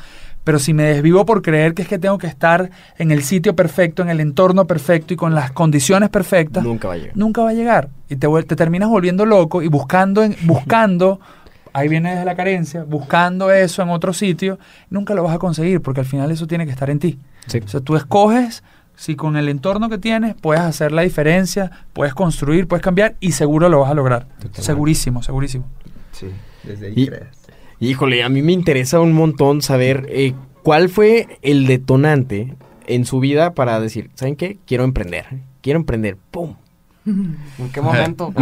Speaker 2: pero si me desvivo por creer que es que tengo que estar en el sitio perfecto, en el entorno perfecto y con las condiciones perfectas,
Speaker 3: Nunca va a llegar.
Speaker 2: nunca va a llegar. Y te, te terminas volviendo loco y buscando, en- buscando, ahí viene desde la carencia, buscando eso en otro sitio, nunca lo vas a conseguir porque al final eso tiene que estar en ti.
Speaker 3: Sí.
Speaker 2: O sea, tú escoges si con el entorno que tienes puedes hacer la diferencia, puedes construir, puedes cambiar y seguro lo vas a lograr. Segurísimo, segurísimo.
Speaker 8: Sí, desde ahí
Speaker 3: Y-
Speaker 8: creas.
Speaker 3: Híjole, a mí me interesa un montón saber eh, cuál fue el detonante en su vida para decir, ¿saben qué? Quiero emprender. Quiero emprender. ¡Pum!
Speaker 5: ¿En qué momento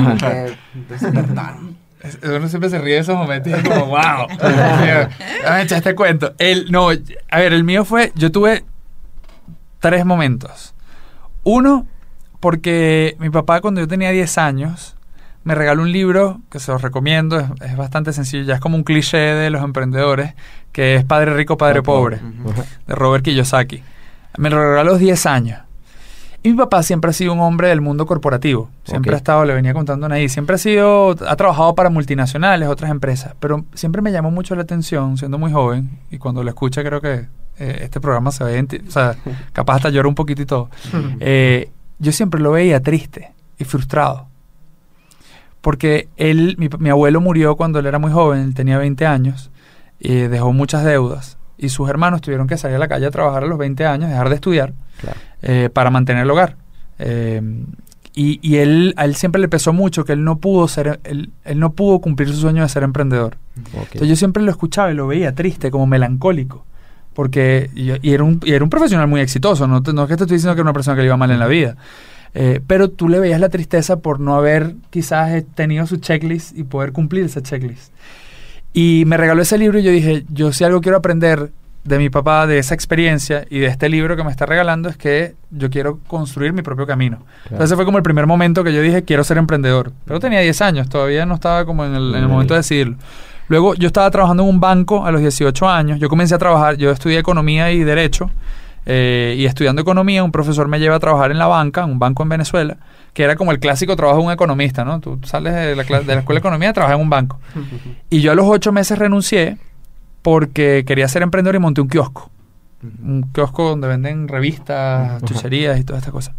Speaker 5: despertaron?
Speaker 2: Uno siempre se ríe de esos momentos y es como, wow. Déjame echar este cuento. El, no, a ver, el mío fue, yo tuve tres momentos. Uno, porque mi papá cuando yo tenía 10 años me regaló un libro que se los recomiendo, es, es bastante sencillo, ya es como un cliché de los emprendedores, que es Padre Rico, Padre Pobre, de Robert Kiyosaki. Me lo regaló a los 10 años. Y mi papá siempre ha sido un hombre del mundo corporativo. Siempre ha estado, le venía contando ahí, siempre ha sido, ha trabajado para multinacionales, otras empresas, pero siempre me llamó mucho la atención, siendo muy joven, y cuando lo escucha creo que eh, este programa se ve, o sea, capaz hasta llora un poquito y todo. Eh, yo siempre lo veía triste y frustrado. Porque él, mi, mi abuelo murió cuando él era muy joven, él tenía 20 años, y dejó muchas deudas. Y sus hermanos tuvieron que salir a la calle a trabajar a los 20 años, dejar de estudiar,
Speaker 3: Claro.
Speaker 2: eh, para mantener el hogar. Eh, y y él, a él siempre le pesó mucho que él no pudo ser, él, él no pudo cumplir su sueño de ser emprendedor. Entonces yo siempre lo escuchaba y lo veía triste, como melancólico. Porque, y, y era, un, y era un profesional muy exitoso, no, no es que te estoy diciendo que era una persona que le iba mal en la vida. Eh, pero tú le veías la tristeza por no haber quizás eh, tenido su checklist y poder cumplir esa checklist. Y me regaló ese libro y yo dije, yo si algo quiero aprender de mi papá, de esa experiencia y de este libro que me está regalando es que yo quiero construir mi propio camino. Entonces ese fue como el primer momento que yo dije, quiero ser emprendedor. Pero tenía 10 años, todavía no estaba como en el, en el momento de decidirlo. Luego yo estaba trabajando en un banco a los 18 años, yo comencé a trabajar, yo estudié economía y derecho, eh, y estudiando economía un profesor me lleva a trabajar en la banca, en un banco en Venezuela, que era como el clásico trabajo de un economista, ¿no? Tú sales de la, cla- de la escuela de economía y trabajas en un banco. Y yo a los ocho meses renuncié porque quería ser emprendedor y monté un kiosco. Un kiosco donde venden revistas, chucherías y todas estas cosas.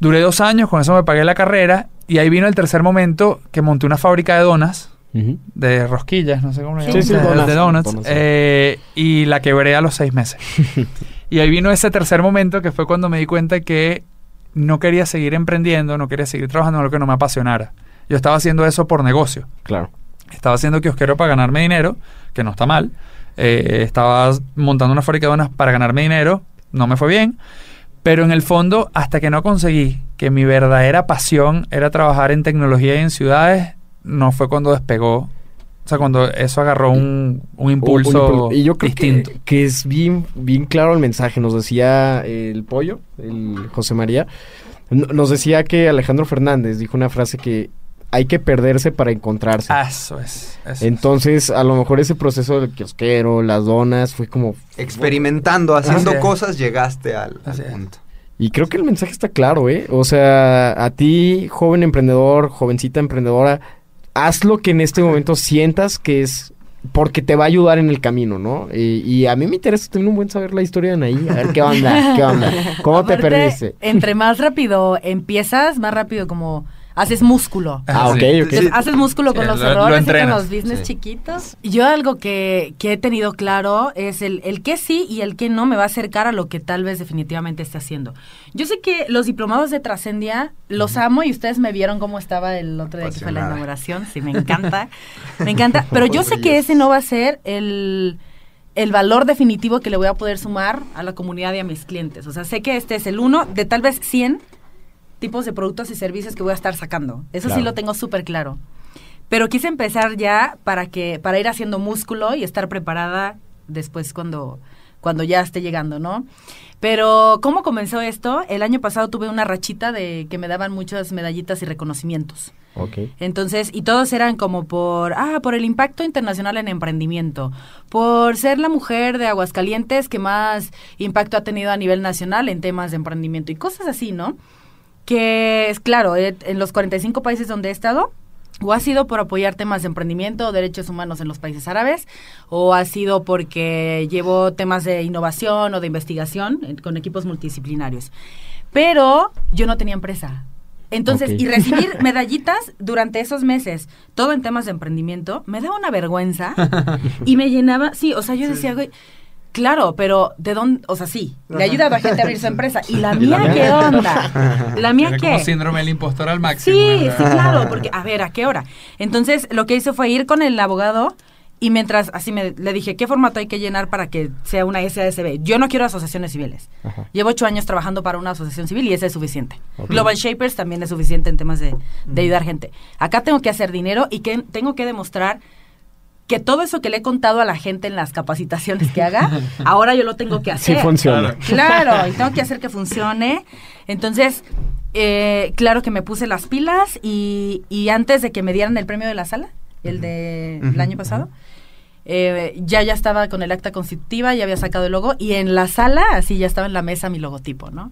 Speaker 2: Duré dos años, con eso me pagué la carrera y ahí vino el tercer momento que monté una fábrica de donas, de rosquillas, no sé cómo le
Speaker 3: Sí,
Speaker 2: llaman,
Speaker 3: sí,
Speaker 2: de,
Speaker 3: donuts.
Speaker 2: de eh, y la quebré a los seis meses. y ahí vino ese tercer momento que fue cuando me di cuenta que no quería seguir emprendiendo, no quería seguir trabajando en lo que no me apasionara. Yo estaba haciendo eso por negocio.
Speaker 3: Claro.
Speaker 2: Estaba haciendo kiosquero para ganarme dinero, que no está mal. Eh, estaba montando una fábrica de donas para ganarme dinero, no me fue bien. Pero en el fondo, hasta que no conseguí que mi verdadera pasión era trabajar en tecnología y en ciudades, no fue cuando despegó. O sea, cuando eso agarró un, un impulso
Speaker 3: Un- y yo creo
Speaker 2: distinto.
Speaker 3: Que, que es bien, bien claro el mensaje. Nos decía el pollo, el José María, nos decía que Alejandro Fernández dijo una frase que hay que perderse para encontrarse.
Speaker 2: Eso es. eso es.
Speaker 3: Entonces, a lo mejor ese proceso del kiosquero, las donas, fue como...
Speaker 8: Experimentando, haciendo
Speaker 2: Así es.
Speaker 8: cosas, llegaste al, al
Speaker 2: Así es.
Speaker 8: punto.
Speaker 3: Y creo que el mensaje está claro, ¿eh? O sea, a ti, joven emprendedor, jovencita emprendedora, haz lo que en este momento sientas que es porque te va a ayudar en el camino, ¿no? Y, y a mí me interesa también un buen saber la historia de Anaí. A ver, ¿qué onda? ¿Qué onda? ¿Cómo te perdiste?
Speaker 7: Entre más rápido empiezas, más rápido como haces músculo.
Speaker 3: Ah, ok,
Speaker 2: Sí.
Speaker 3: ok.
Speaker 7: Entonces, haces músculo
Speaker 2: Sí,
Speaker 7: con los
Speaker 2: lo- lo
Speaker 7: errores y con los business
Speaker 8: Sí.
Speaker 7: chiquitos. Yo algo que, que he tenido claro es el, el que sí y el que no me va a acercar a lo que tal vez definitivamente esté haciendo. Yo sé que los diplomados de Trascendia los amo y ustedes me vieron cómo estaba el otro día que fue la inauguración. Sí, me encanta. me encanta. Pero yo sé que ese no va a ser el el valor definitivo que le voy a poder sumar a la comunidad y a mis clientes. O sea, sé que este es el uno de tal vez 100 tipos de productos y servicios que voy a estar sacando. Eso sí lo tengo súper claro. Pero quise empezar ya para que para ir haciendo músculo y estar preparada después cuando cuando ya esté llegando, ¿no? Pero ¿cómo comenzó esto? El año pasado tuve una rachita de que me daban muchas medallitas y reconocimientos.
Speaker 3: Ok.
Speaker 7: Entonces, y todos eran como por, ah, por el impacto internacional en emprendimiento, por ser la mujer de Aguascalientes que más impacto ha tenido a nivel nacional en temas de emprendimiento y cosas así, ¿no? Que es claro, eh, en los 45 países donde he estado, o ha sido por apoyar temas de emprendimiento o derechos humanos en los países árabes, o ha sido porque llevo temas de innovación o de investigación con equipos multidisciplinarios. Pero yo no tenía empresa. Entonces, y recibir medallitas durante esos meses, todo en temas de emprendimiento, me daba una vergüenza y me llenaba, sí, o sea, yo decía, güey, claro, pero ¿de dónde? O sea, sí, le ha ayudado a gente a abrir su empresa. ¿Y la mía qué onda? ¿La mía qué?
Speaker 2: como síndrome del impostor al máximo.
Speaker 7: Sí,
Speaker 2: ¿verdad?
Speaker 7: sí, claro, porque, a ver, ¿a qué hora? Entonces, lo que hice fue ir con el abogado y mientras, así me, le dije, ¿qué formato hay que llenar para que sea una SASB? Yo no quiero asociaciones civiles.
Speaker 3: Ajá.
Speaker 7: Llevo ocho años trabajando para una asociación civil y ese es suficiente. Global Shapers también es suficiente en temas de, de ayudar gente. Acá tengo que hacer dinero y que tengo que demostrar que todo eso que le he contado a la gente en las capacitaciones que haga, ahora yo lo tengo que
Speaker 3: Sí
Speaker 7: hacer.
Speaker 3: funciona.
Speaker 7: Claro, y tengo que hacer que funcione. Entonces, eh, claro que me puse las pilas y, y antes de que me dieran el premio de la sala, el de el año pasado, eh, ya ya estaba con el acta constitutiva, ya había sacado el logo y en la sala así ya estaba en la mesa mi logotipo, ¿no?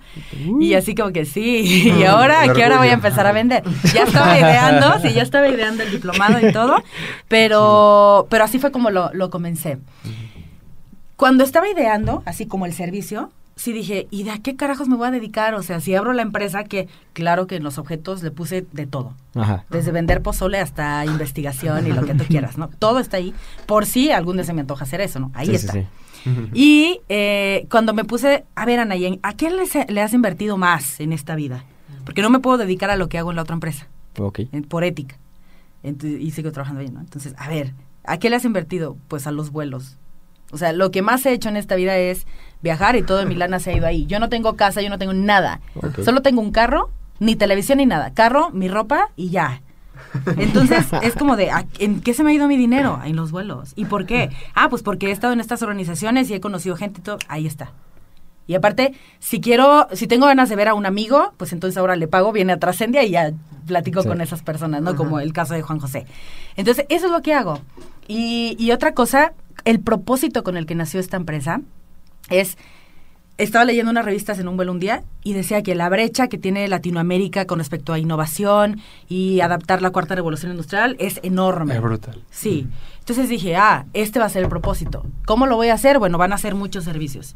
Speaker 7: Y así como que sí, y ahora,
Speaker 8: el
Speaker 7: ¿a qué hora voy a empezar a vender? Ya estaba ideando, sí, ya estaba ideando el diplomado y todo, pero, pero así fue como lo, lo comencé. Cuando estaba ideando, así como el servicio, sí dije, ¿y de a qué carajos me voy a dedicar? O sea, si abro la empresa, que claro que en los objetos le puse de todo.
Speaker 3: Ajá.
Speaker 7: Desde vender pozole hasta investigación y lo que tú quieras, ¿no? Todo está ahí. Por si algún día se me antoja hacer eso, ¿no? Ahí
Speaker 3: Sí,
Speaker 7: está.
Speaker 3: sí.
Speaker 7: Y eh, cuando me puse, a ver, Anayen, ¿a qué le, le has invertido más en esta vida? Porque no me puedo dedicar a lo que hago en la otra empresa,
Speaker 3: Ok.
Speaker 7: en- por ética. Y sigo trabajando ahí, ¿no? Entonces, a ver, ¿a qué le has invertido? Pues a los vuelos. O sea, lo que más he hecho en esta vida es viajar y todo mi lana se ha ido ahí. Yo no tengo casa, yo no tengo nada. Solo tengo un carro, ni televisión ni nada. Carro, mi ropa y ya. Entonces, es como de, ¿a- ¿en qué se me ha ido mi dinero? En los vuelos. ¿Y por qué? Ah, pues porque he estado en estas organizaciones y he conocido gente y todo. Ahí está. Y aparte, si quiero, si tengo ganas de ver a un amigo, pues entonces ahora le pago, viene a Trascendia y ya platico
Speaker 3: Sí.
Speaker 7: con esas personas, ¿no? Como el caso de Juan José. Entonces, eso es lo que hago. Y, y otra cosa, el propósito con el que nació esta empresa es estaba leyendo unas revistas en un vuelo un día y decía que la brecha que tiene Latinoamérica con respecto a innovación y adaptar la cuarta revolución industrial es enorme.
Speaker 2: Es brutal.
Speaker 7: Sí. Entonces dije, ah, este va a ser el propósito. ¿Cómo lo voy a hacer? Bueno, van a ser muchos servicios.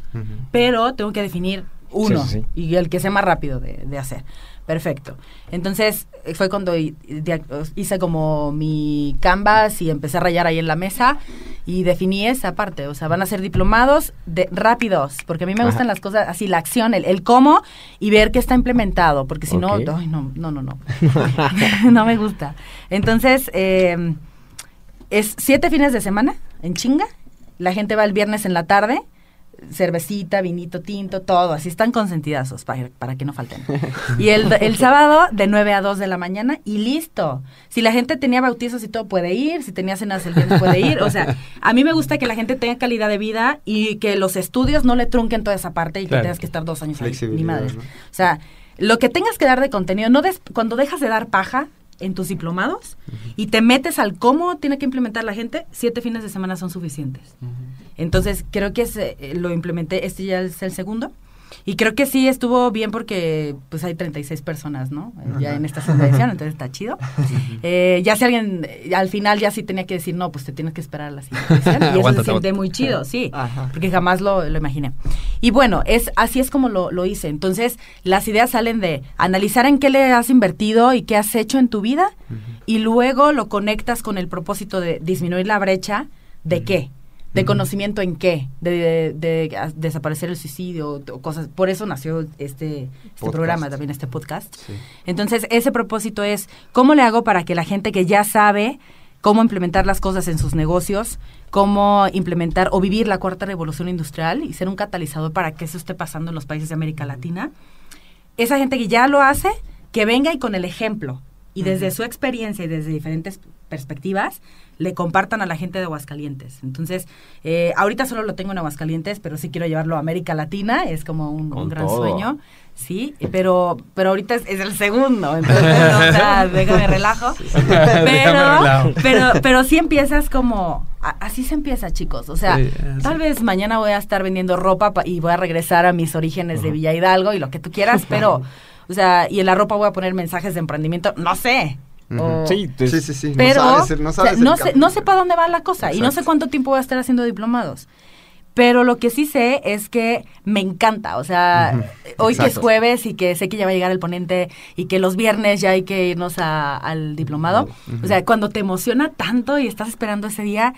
Speaker 7: Pero tengo que definir uno
Speaker 3: Sí, sí, sí.
Speaker 7: y el que sea más rápido de, de hacer. Perfecto. Entonces fue cuando hice como mi canvas y empecé a rayar ahí en la mesa y definí esa parte, o sea, van a ser diplomados de rápidos, porque a mí me gustan las cosas así, la acción, el, el cómo y ver que está implementado, porque si no, ay, no, no, no, no, no me gusta. Entonces, eh, es siete fines de semana en chinga, la gente va el viernes en la tarde, cervecita, vinito, tinto, todo, así están consentidazos para, para que no falten. Y el, el sábado de 9 a 2 de la mañana y listo. Si la gente tenía bautizos y todo puede ir, si tenía cenas el viernes puede ir, o sea, a mí me gusta que la gente tenga calidad de vida y que los estudios no le trunquen toda esa parte y que
Speaker 2: Claro.
Speaker 7: tengas que estar dos años ahí, ni.
Speaker 8: ¿no?
Speaker 7: O sea, lo que tengas que dar de contenido, no des- cuando dejas de dar paja en tus diplomados y te metes al cómo tiene que implementar la gente, siete fines de semana son suficientes. Entonces, creo que eh, lo implementé, este ya es el segundo. Y creo que sí estuvo bien porque pues hay 36 personas, ¿no? Ya en esta segunda edición, entonces está chido. Eh, ya si alguien, eh, al final ya sí tenía que decir, no, pues te tienes que esperar a la siguiente edición. Y eso se siente muy chido, sí.
Speaker 3: Ajá.
Speaker 7: Porque jamás lo, lo imaginé. Y bueno, es así es como lo, lo hice. Entonces, las ideas salen de analizar en qué le has invertido y qué has hecho en tu vida y luego lo conectas con el propósito de disminuir la brecha de qué. De conocimiento en qué, de, de- desaparecer el suicidio o, cosas. Por eso nació este, este programa, también este podcast. Entonces, ese propósito es, ¿cómo le hago para que la gente que ya sabe cómo implementar las cosas en sus negocios, cómo implementar o vivir la cuarta revolución industrial y ser un catalizador para que eso esté pasando en los países de América Latina? Esa gente que ya lo hace, que venga y con el ejemplo y desde su experiencia y desde diferentes perspectivas le compartan a la gente de Aguascalientes. Entonces, eh, ahorita solo lo tengo en Aguascalientes, pero sí quiero llevarlo a América Latina, es como un, gran
Speaker 3: todo.
Speaker 7: sueño, sí, pero pero ahorita es, es el segundo, entonces, o sea, déjame relajo. Pero, pero, pero sí empiezas como, a- así se empieza, chicos, o sea,
Speaker 2: Sí,
Speaker 7: tal vez mañana voy a estar vendiendo ropa pa- y voy a regresar a mis orígenes de Villa Hidalgo y lo que tú quieras, pero, o sea, y en la ropa voy a poner mensajes de emprendimiento, no sé. O-
Speaker 3: Sí,
Speaker 8: Sí, sí, sí.
Speaker 7: pero
Speaker 8: no sabes, no
Speaker 7: o sea,
Speaker 8: sabes
Speaker 7: no sé, no sé para dónde va la cosa y no sé cuánto tiempo voy a estar haciendo diplomados. Pero lo que sí sé es que me encanta, o sea, hoy que es jueves y que sé que ya va a llegar el ponente y que los viernes ya hay que irnos a- al diplomado, o sea, cuando te emociona tanto y estás esperando ese día,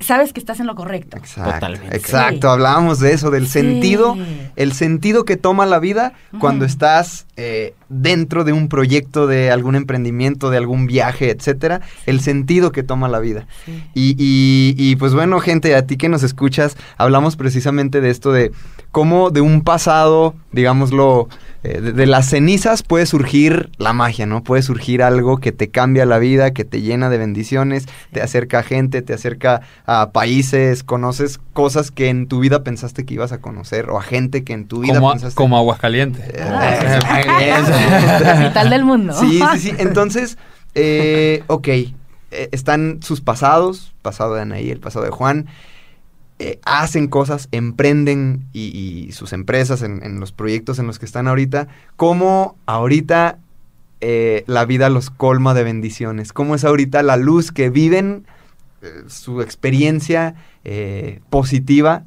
Speaker 7: sabes que estás en lo correcto.
Speaker 8: Exacto,
Speaker 3: Totalmente.
Speaker 8: exacto.
Speaker 7: Sí.
Speaker 8: Hablábamos de eso, del
Speaker 7: Sí.
Speaker 8: sentido, el sentido que toma la vida cuando estás eh, dentro de un proyecto, de algún emprendimiento, de algún viaje, etcétera. El sentido que toma la vida.
Speaker 7: Sí.
Speaker 8: Y, y- y, pues bueno, gente, a ti que nos escuchas, hablamos precisamente de esto de cómo de un pasado, digámoslo, eh, de, de las cenizas puede surgir la magia, ¿no? Puede surgir algo que te cambia la vida, que te llena de bendiciones, te acerca a gente, te acerca a países, conoces cosas que en tu vida pensaste que ibas a conocer, o a gente que en tu vida
Speaker 2: Como,
Speaker 8: pensaste
Speaker 2: como Aguascalientes.
Speaker 8: Eh,
Speaker 7: Capital del mundo.
Speaker 8: Sí, sí, sí. Entonces, eh, ok, eh, están sus pasados, pasado de Anaí, el pasado de Juan, eh, hacen cosas, emprenden y, sus empresas en, los proyectos en los que están ahorita, cómo ahorita eh, la vida los colma de bendiciones, cómo es ahorita la luz que viven, eh, su experiencia positiva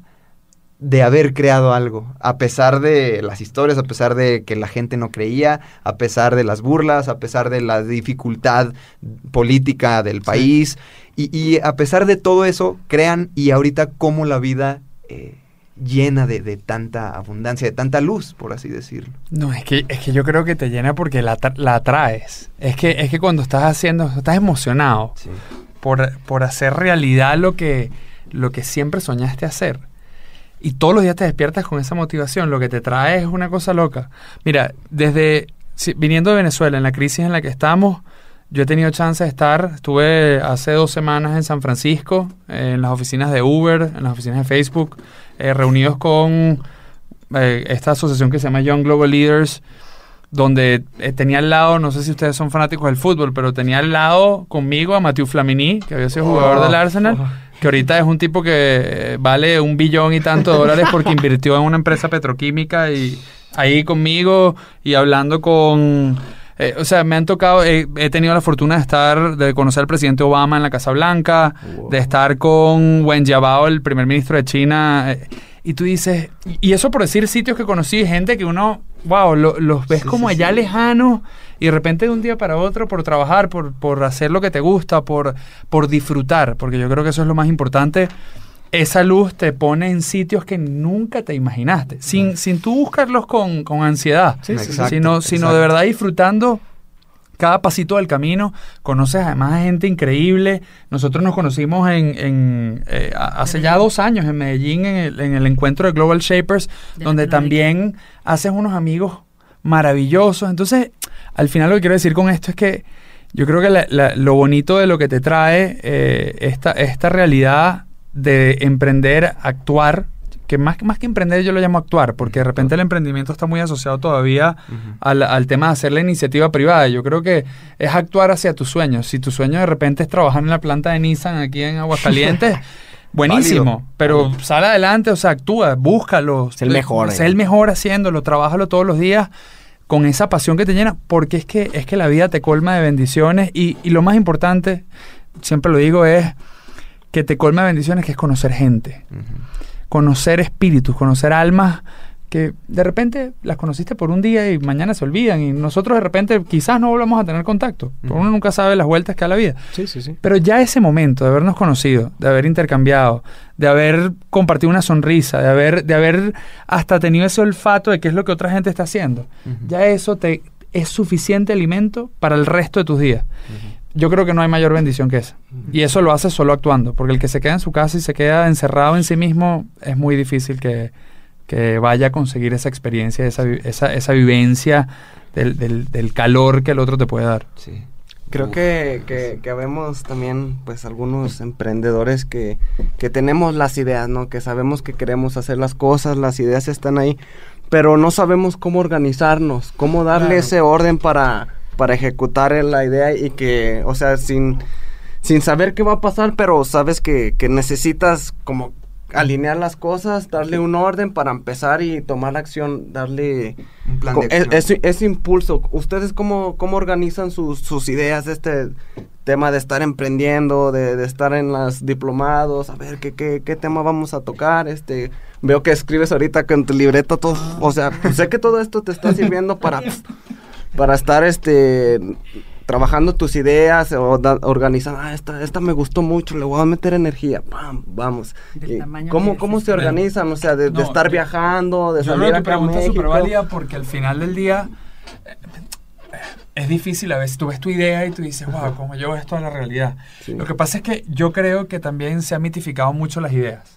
Speaker 8: de haber creado algo, a pesar de las historias, a pesar de que la gente no creía, a pesar de las burlas, a pesar de la dificultad política del país, y, y a pesar de todo eso, crean y ahorita cómo la vida eh, llena de, de tanta abundancia, de tanta luz, por así decirlo.
Speaker 2: No, es que, es que yo creo que te llena porque la, la atraes. Es que, es que cuando estás haciendo, estás emocionado por, por hacer realidad lo que, lo que siempre soñaste hacer. Y todos los días te despiertas con esa motivación. Lo que te trae es una cosa loca. Mira, desde si- viniendo de Venezuela, en la crisis en la que estamos, yo he tenido chance de estar. Estuve hace dos semanas en San Francisco, eh, en las oficinas de Uber, en las oficinas de Facebook, eh, reunidos con eh, esta asociación que se llama Young Global Leaders, donde eh, tenía al lado, no sé si ustedes son fanáticos del fútbol, pero tenía al lado conmigo a Mathieu Flamini, que había sido jugador del Arsenal, que ahorita es un tipo que eh, vale un billón y tanto de dólares porque invirtió en una empresa petroquímica y ahí conmigo y hablando con... eh, o sea, me han tocado, eh, he tenido la fortuna de estar, de conocer al presidente Obama en la Casa Blanca, de estar con Wen Jiabao, el primer ministro de China, eh, y tú dices, y eso por decir sitios que conocí, gente que uno, wow, lo- los ves
Speaker 8: Sí,
Speaker 2: como
Speaker 8: sí,
Speaker 2: allá
Speaker 8: sí.
Speaker 2: lejanos y de repente de un día para otro por trabajar, por, por hacer lo que te gusta, por, por disfrutar, porque yo creo que eso es lo más importante. Esa luz te pone en sitios que nunca te imaginaste, sin, sin tú buscarlos con, con ansiedad,
Speaker 8: Exacto,
Speaker 2: sino, sino
Speaker 8: exacto.
Speaker 2: de verdad disfrutando cada pasito del camino. Conoces además a gente increíble. Nosotros nos conocimos en, en, eh, hace ya dos años en Medellín en el, en el encuentro de Global Shapers,
Speaker 7: De
Speaker 2: donde también haces unos amigos maravillosos. Entonces, al final lo que quiero decir con esto es que yo creo que la- la- lo bonito de lo que te trae eh, esta, esta realidad de emprender, actuar, que más, más que emprender yo lo llamo actuar, porque de repente el emprendimiento está muy asociado todavía al, al tema de hacer la iniciativa privada. Yo creo que es actuar hacia tus sueños. Si tu sueño de repente es trabajar en la planta de Nissan aquí en Aguascalientes, buenísimo,
Speaker 8: Válido,
Speaker 2: pero sale adelante, o sea, actúa, búscalo.
Speaker 3: Sé el mejor,
Speaker 2: Sé
Speaker 3: eh.
Speaker 2: el mejor haciéndolo, trabájalo todos los días con esa pasión que te llena, porque es que, es que la vida te colma de bendiciones y, y lo más importante, siempre lo digo, es que te colma de bendiciones, que es conocer gente, conocer espíritus, conocer almas que de repente las conociste por un día y mañana se olvidan y nosotros de repente quizás no volvamos a tener contacto, porque uno nunca sabe las vueltas que da la vida.
Speaker 3: Sí, sí, sí.
Speaker 2: Pero ya ese momento de habernos conocido, de haber intercambiado, de haber compartido una sonrisa, de haber, de haber hasta tenido ese olfato de qué es lo que otra gente está haciendo, ya eso te es suficiente alimento para el resto de tus días. Yo creo que no hay mayor bendición que esa. Y eso lo hace solo actuando, porque el que se queda en su casa y se queda encerrado en sí mismo, es muy difícil que, que vaya a conseguir esa experiencia, esa, vi- esa, esa vivencia del, del, del calor que el otro te puede dar.
Speaker 5: Sí. Creo que, que, que habemos también, pues, algunos emprendedores que, que tenemos las ideas, ¿no? Que sabemos que queremos hacer las cosas, las ideas están ahí, pero no sabemos cómo organizarnos, cómo darle
Speaker 2: Claro.
Speaker 5: ese orden para, para ejecutar la idea y que, o sea, sin, sin saber qué va a pasar, pero sabes que, que necesitas como alinear las cosas, darle un orden para empezar y tomar acción, darle
Speaker 8: Un plan de
Speaker 5: es-
Speaker 8: acción.
Speaker 5: Ese, ese impulso, ¿ustedes cómo, cómo organizan sus, sus ideas de este tema de estar emprendiendo, de, de estar en las diplomados? A ver, ¿qué, qué, qué tema vamos a tocar? Este, veo que escribes ahorita con tu libreta todo, o sea, sé que todo esto te está sirviendo para, para estar, este, trabajando tus ideas o da- organizando, ah, esta, esta me gustó mucho, le voy a meter energía, ¡pam! vamos. ¿Cómo, cómo se organizan? O sea, de, de estar
Speaker 2: yo-
Speaker 5: viajando, de
Speaker 2: Yo
Speaker 5: salir
Speaker 2: creo que pregunta es súper válida porque al final del día eh, es difícil a veces. Tú ves tu idea y tú dices, wow, ¿cómo llevo esto a la realidad?
Speaker 5: Sí.
Speaker 2: Lo que pasa es que yo creo que también se han mitificado mucho las ideas.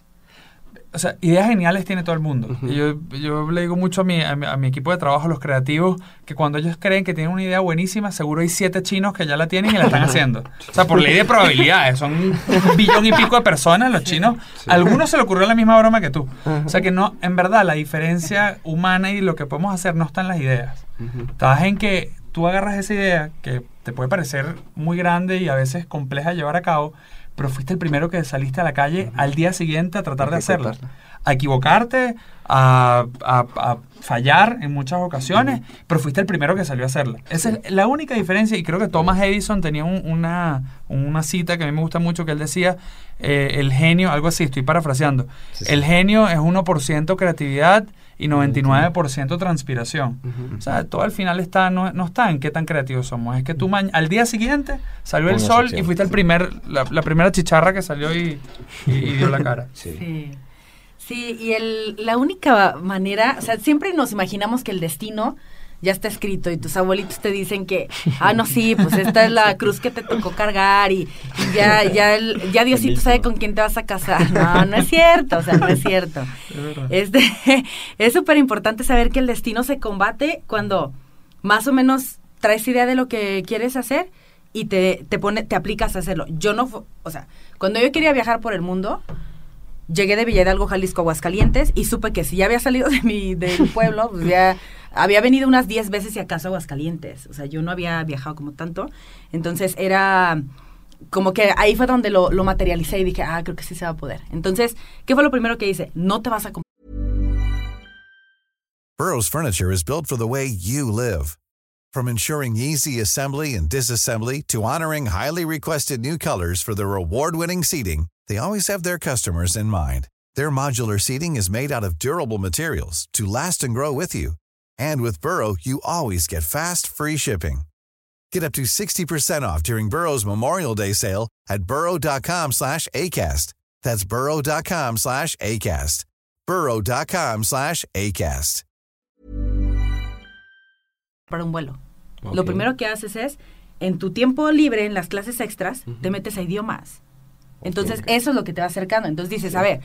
Speaker 2: O sea, ideas geniales tiene todo el mundo. Y yo, yo le digo mucho a mi, a, mi, a mi equipo de trabajo, a los creativos, que cuando ellos creen que tienen una idea buenísima, seguro hay siete chinos que ya la tienen y la están haciendo. O sea, por ley de probabilidades. Son un billón y pico de personas, los chinos. A algunos se le ocurrió la misma broma que tú. O sea que no, en verdad, la diferencia humana y lo que podemos hacer no está en las ideas.
Speaker 5: Ujú.
Speaker 2: Estás en que tú agarras esa idea que te puede parecer muy grande y a veces compleja de llevar a cabo, pero fuiste el primero que saliste a la calle al día siguiente a tratar de hacerla. A equivocarte, a, a- a fallar en muchas ocasiones, pero fuiste el primero que salió a hacerla. Esa es la única diferencia y creo que Thomas Edison tenía un- una, una cita que a mí me gusta mucho que él decía, eh, el genio, algo así, estoy parafraseando, el genio es 1% creatividad y 99% transpiración.
Speaker 5: Ujú.
Speaker 2: O sea, todo al final está no, no está en qué tan creativos somos. Es que tú ma- al día siguiente salió el sol y fuiste el primer, la, la primera chicharra que salió y, y- y dio la cara.
Speaker 7: Sí. Sí, y el, la única manera, o sea, siempre nos imaginamos que el destino ya está escrito y tus abuelitos te dicen que, ah, no, sí, pues esta es la cruz que te tocó cargar y, y ya, ya, el- ya Diosito sabe con quién te vas a casar. No, no es cierto, o sea, no es cierto. Este, es súper importante saber que el destino se combate cuando más o menos traes idea de lo que quieres hacer y te, te pone, te aplicas a hacerlo. Yo no, o sea, cuando yo quería viajar por el mundo, llegué de Villa Hidalgo, Jalisco, Aguascalientes y supe que si ya había salido de mi del pueblo, pues ya había venido unas 10 veces y acaso a Aguascalientes. O sea, yo no había viajado como tanto. Entonces era como que ahí fue donde lo, lo materialicé y dije, ah, creo que sí se va a poder. Entonces, ¿qué fue lo primero que hice? No te vas a
Speaker 9: Burrow's furniture is built for the way you live. From ensuring easy assembly and disassembly to honoring highly requested new colors for their award-winning seating, they always have their customers in mind. Their modular seating is made out of durable materials to last and grow with you. And with Burrow, you always get fast, free shipping. Get up to 60% off during Burrow's Memorial Day sale at burrow.com slash ACAST. That's burrow.com slash ACAST. burrow.com slash ACAST.
Speaker 7: para un vuelo. Lo primero que haces es, en tu tiempo libre, en las clases extras, te metes a idiomas. Entonces, eso es lo que te va acercando. Entonces dices, a ver,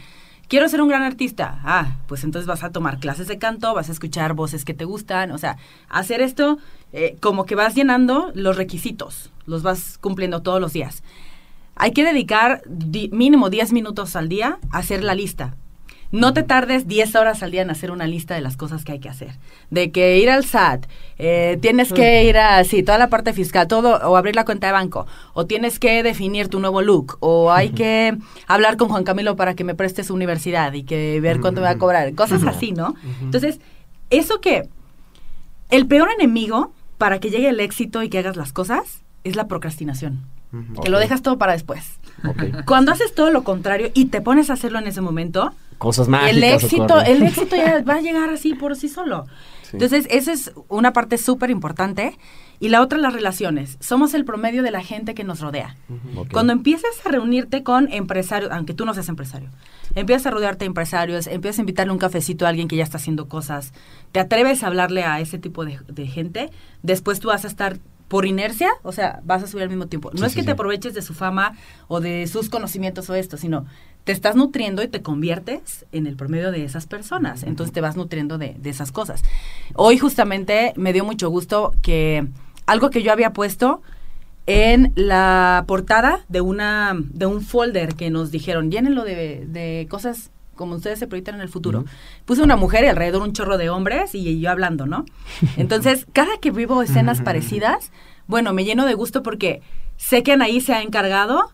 Speaker 7: quiero ser un gran artista. Ah, pues entonces vas a tomar clases de canto, vas a escuchar voces que te gustan. O sea, hacer esto eh, como que vas llenando los requisitos, los vas cumpliendo todos los días. Hay que dedicar di- mínimo 10 minutos al día a hacer la lista. No te tardes 10 horas al día en hacer una lista de las cosas que hay que hacer. De que ir al SAT, eh, tienes que ir a, sí, toda la parte fiscal, todo, o abrir la cuenta de banco, o tienes que definir tu nuevo look, o hay que hablar con Juan Camilo para que me preste su universidad y que ver cuánto me va a cobrar, cosas así, ¿no? Entonces, eso que el peor enemigo para que llegue el éxito y que hagas las cosas es la procrastinación. Que lo dejas todo para después. Cuando haces todo lo contrario y te pones a hacerlo en ese momento,
Speaker 3: Cosas mágicas.
Speaker 7: el éxito,
Speaker 3: ocurren.
Speaker 7: el éxito ya va a llegar así por sí solo. Entonces, esa es una parte súper importante. Y la otra, las relaciones. Somos el promedio de la gente que nos rodea. Cuando empiezas a reunirte con empresarios, aunque tú no seas empresario, empiezas a rodearte de empresarios, empiezas a invitarle un cafecito a alguien que ya está haciendo cosas, te atreves a hablarle a ese tipo de, de gente, después tú vas a estar por inercia, o sea, vas a subir al mismo tiempo. No
Speaker 3: Sí,
Speaker 7: es que
Speaker 3: sí.
Speaker 7: te aproveches de su fama o de sus conocimientos o esto, sino te estás nutriendo y te conviertes en el promedio de esas personas. Entonces te vas nutriendo de, de esas cosas. Hoy justamente me dio mucho gusto que algo que yo había puesto en la portada de una de un folder que nos dijeron, llénenlo de, de cosas como ustedes se proyectan en el futuro. Puse una mujer y alrededor un chorro de hombres y yo hablando, ¿no? Entonces, cada que vivo escenas parecidas, bueno, me lleno de gusto porque sé que Anaí se ha encargado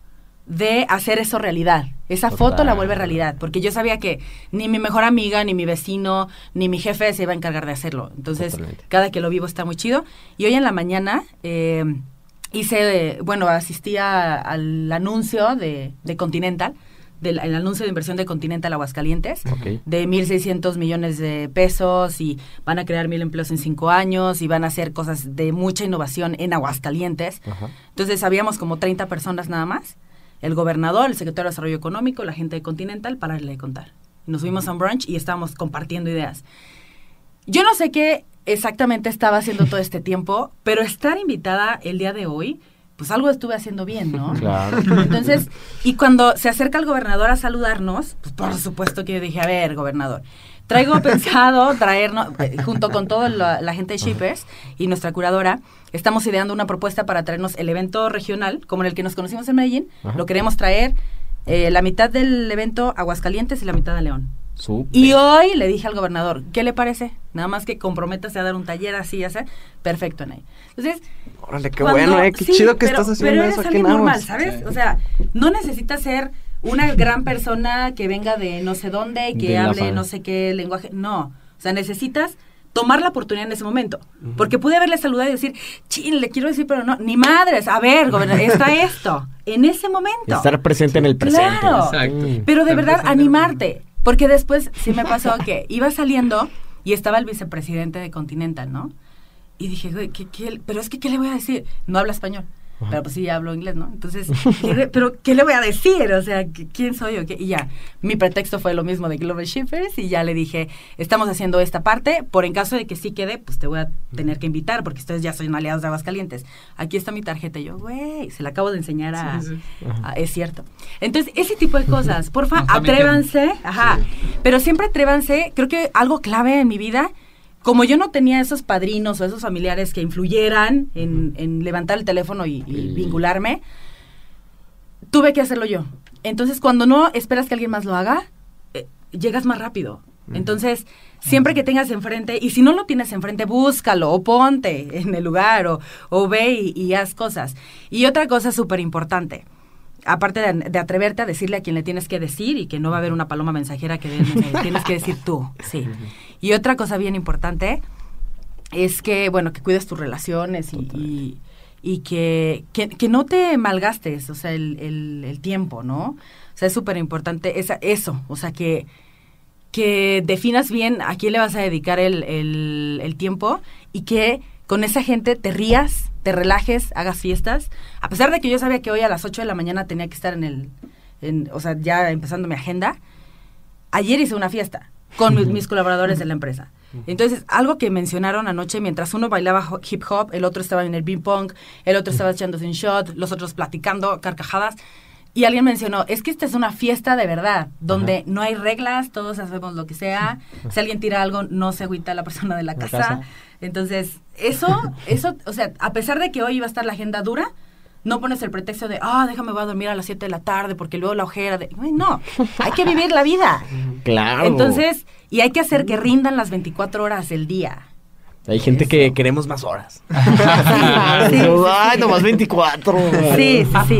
Speaker 7: de hacer eso realidad. Esa foto la vuelve realidad, porque yo sabía que ni mi mejor amiga, ni mi vecino, ni mi jefe se iba a encargar de hacerlo. Entonces,
Speaker 3: Totalmente.
Speaker 7: cada que lo vivo está muy chido. Y hoy en la mañana eh, hice, eh, bueno, asistí a- al anuncio de, de Continental, del el anuncio de inversión de Continental Aguascalientes,
Speaker 3: Ok.
Speaker 7: de 1.600 millones de pesos y van a crear mil empleos en cinco años y van a hacer cosas de mucha innovación en Aguascalientes.
Speaker 3: Ajá.
Speaker 7: Entonces habíamos como 30 personas nada más, el gobernador, el secretario de Desarrollo Económico, la gente de Continental, para de contar. Nos fuimos a un brunch y estábamos compartiendo ideas. Yo no sé qué exactamente estaba haciendo todo este tiempo, pero estar invitada el día de hoy, pues algo estuve haciendo bien, ¿no?
Speaker 3: Claro.
Speaker 7: Entonces, y cuando se acerca el gobernador a saludarnos, pues por supuesto que yo dije, a ver, gobernador, traigo pensado traernos, eh, junto con toda la, la gente de Shippers y nuestra curadora, estamos ideando una propuesta para traernos el evento regional, como en el que nos conocimos en Medellín,
Speaker 3: Ajá.
Speaker 7: lo queremos traer eh, la mitad del evento Aguascalientes y la mitad a León. Y hoy le dije al gobernador, ¿qué le parece? Nada más que comprométase a dar un taller así, ya sé. Perfecto, Anaí. Entonces,
Speaker 8: Órale, qué
Speaker 7: cuando-
Speaker 8: bueno, eh, qué
Speaker 7: sí,
Speaker 8: chido que
Speaker 7: pero-
Speaker 8: estás haciendo
Speaker 7: pero eres
Speaker 8: eso
Speaker 7: alguien
Speaker 8: en
Speaker 7: normal. ¿sabes? O sea, no necesitas ser una gran persona que venga de no sé dónde, que
Speaker 3: De
Speaker 7: hable no sé qué lenguaje. No. O sea, necesitas tomar la oportunidad en ese momento. Porque pude haberle saludado y decir, chin, le quiero decir, pero no, ni madres, a ver, gobernador, está esto. En ese momento.
Speaker 3: Estar presente en el presente.
Speaker 7: Claro.
Speaker 2: Exacto.
Speaker 7: Pero de
Speaker 2: Estar
Speaker 7: verdad, animarte. Porque después sí me pasó que iba saliendo y estaba el vicepresidente de Continental, ¿no? Y dije, güey, ¿qué, qué- pero es que, ¿qué le voy a decir? No habla español. Pero pues sí, hablo inglés, ¿no? Entonces, ¿pero qué le voy a decir? O sea, ¿qui- ¿quién soy yo? ¿Qué? Y ya, mi pretexto fue lo mismo de Global Shippers y ya le dije, estamos haciendo esta parte, por en caso de que sí quede, pues te voy a tener que invitar porque ustedes ya son aliados de Aguascalientes. Aquí está mi tarjeta. Y yo, güey, se la acabo de enseñar a...
Speaker 2: Sí, sí.
Speaker 7: a- es cierto. Entonces, ese tipo de cosas, porfa,
Speaker 2: está
Speaker 7: atrévanse, ajá, pero siempre atrévanse, creo que algo clave en mi vida, como yo no tenía esos padrinos o esos familiares que influyeran en, en levantar el teléfono y, vincularme, tuve que hacerlo yo. Entonces, cuando no esperas que alguien más lo haga, eh, llegas más rápido. Entonces, siempre que tengas enfrente, y si no lo tienes enfrente, búscalo o ponte en el lugar o, o ve y, y haz cosas. Y otra cosa súper importante, aparte de, de atreverte a decirle a quien le tienes que decir y que no va a haber una paloma mensajera que mensaje, tienes que decir tú, sí. Y otra cosa bien importante es que, bueno, que cuides tus relaciones y, y- y que, que, que no te malgastes, o sea, el, el, el tiempo, ¿no? O sea, es súper importante esa, eso, o sea, que, que definas bien a quién le vas a dedicar el, el tiempo y que con esa gente te rías, te relajes, hagas fiestas. A pesar de que yo sabía que hoy a las 8 de la mañana tenía que estar en el, en, o sea, ya empezando mi agenda, ayer hice una fiesta con mis, colaboradores de la empresa. Entonces, algo que mencionaron anoche, mientras uno bailaba hip hop, el otro estaba en el bean pong, el otro estaba echándose un shot, los otros platicando, carcajadas. Y alguien mencionó, es que esta es una fiesta de verdad, donde no hay reglas, todos hacemos lo que sea. Si alguien tira algo, no se agüita la persona de la
Speaker 3: La
Speaker 7: casa.
Speaker 3: casa.
Speaker 7: Entonces, eso, eso, o sea, a pesar de que hoy iba a estar la agenda dura, no pones el pretexto de, ah, déjame, voy a dormir a las 7 de la tarde porque luego la ojera de... No, hay que vivir la vida.
Speaker 3: Claro.
Speaker 7: Entonces, y hay que hacer que rindan las 24 horas del día.
Speaker 3: Hay gente que queremos más horas.
Speaker 7: sí, sí,
Speaker 3: Ay,
Speaker 7: sí.
Speaker 3: nomás 24.
Speaker 7: Sí, sí, sí.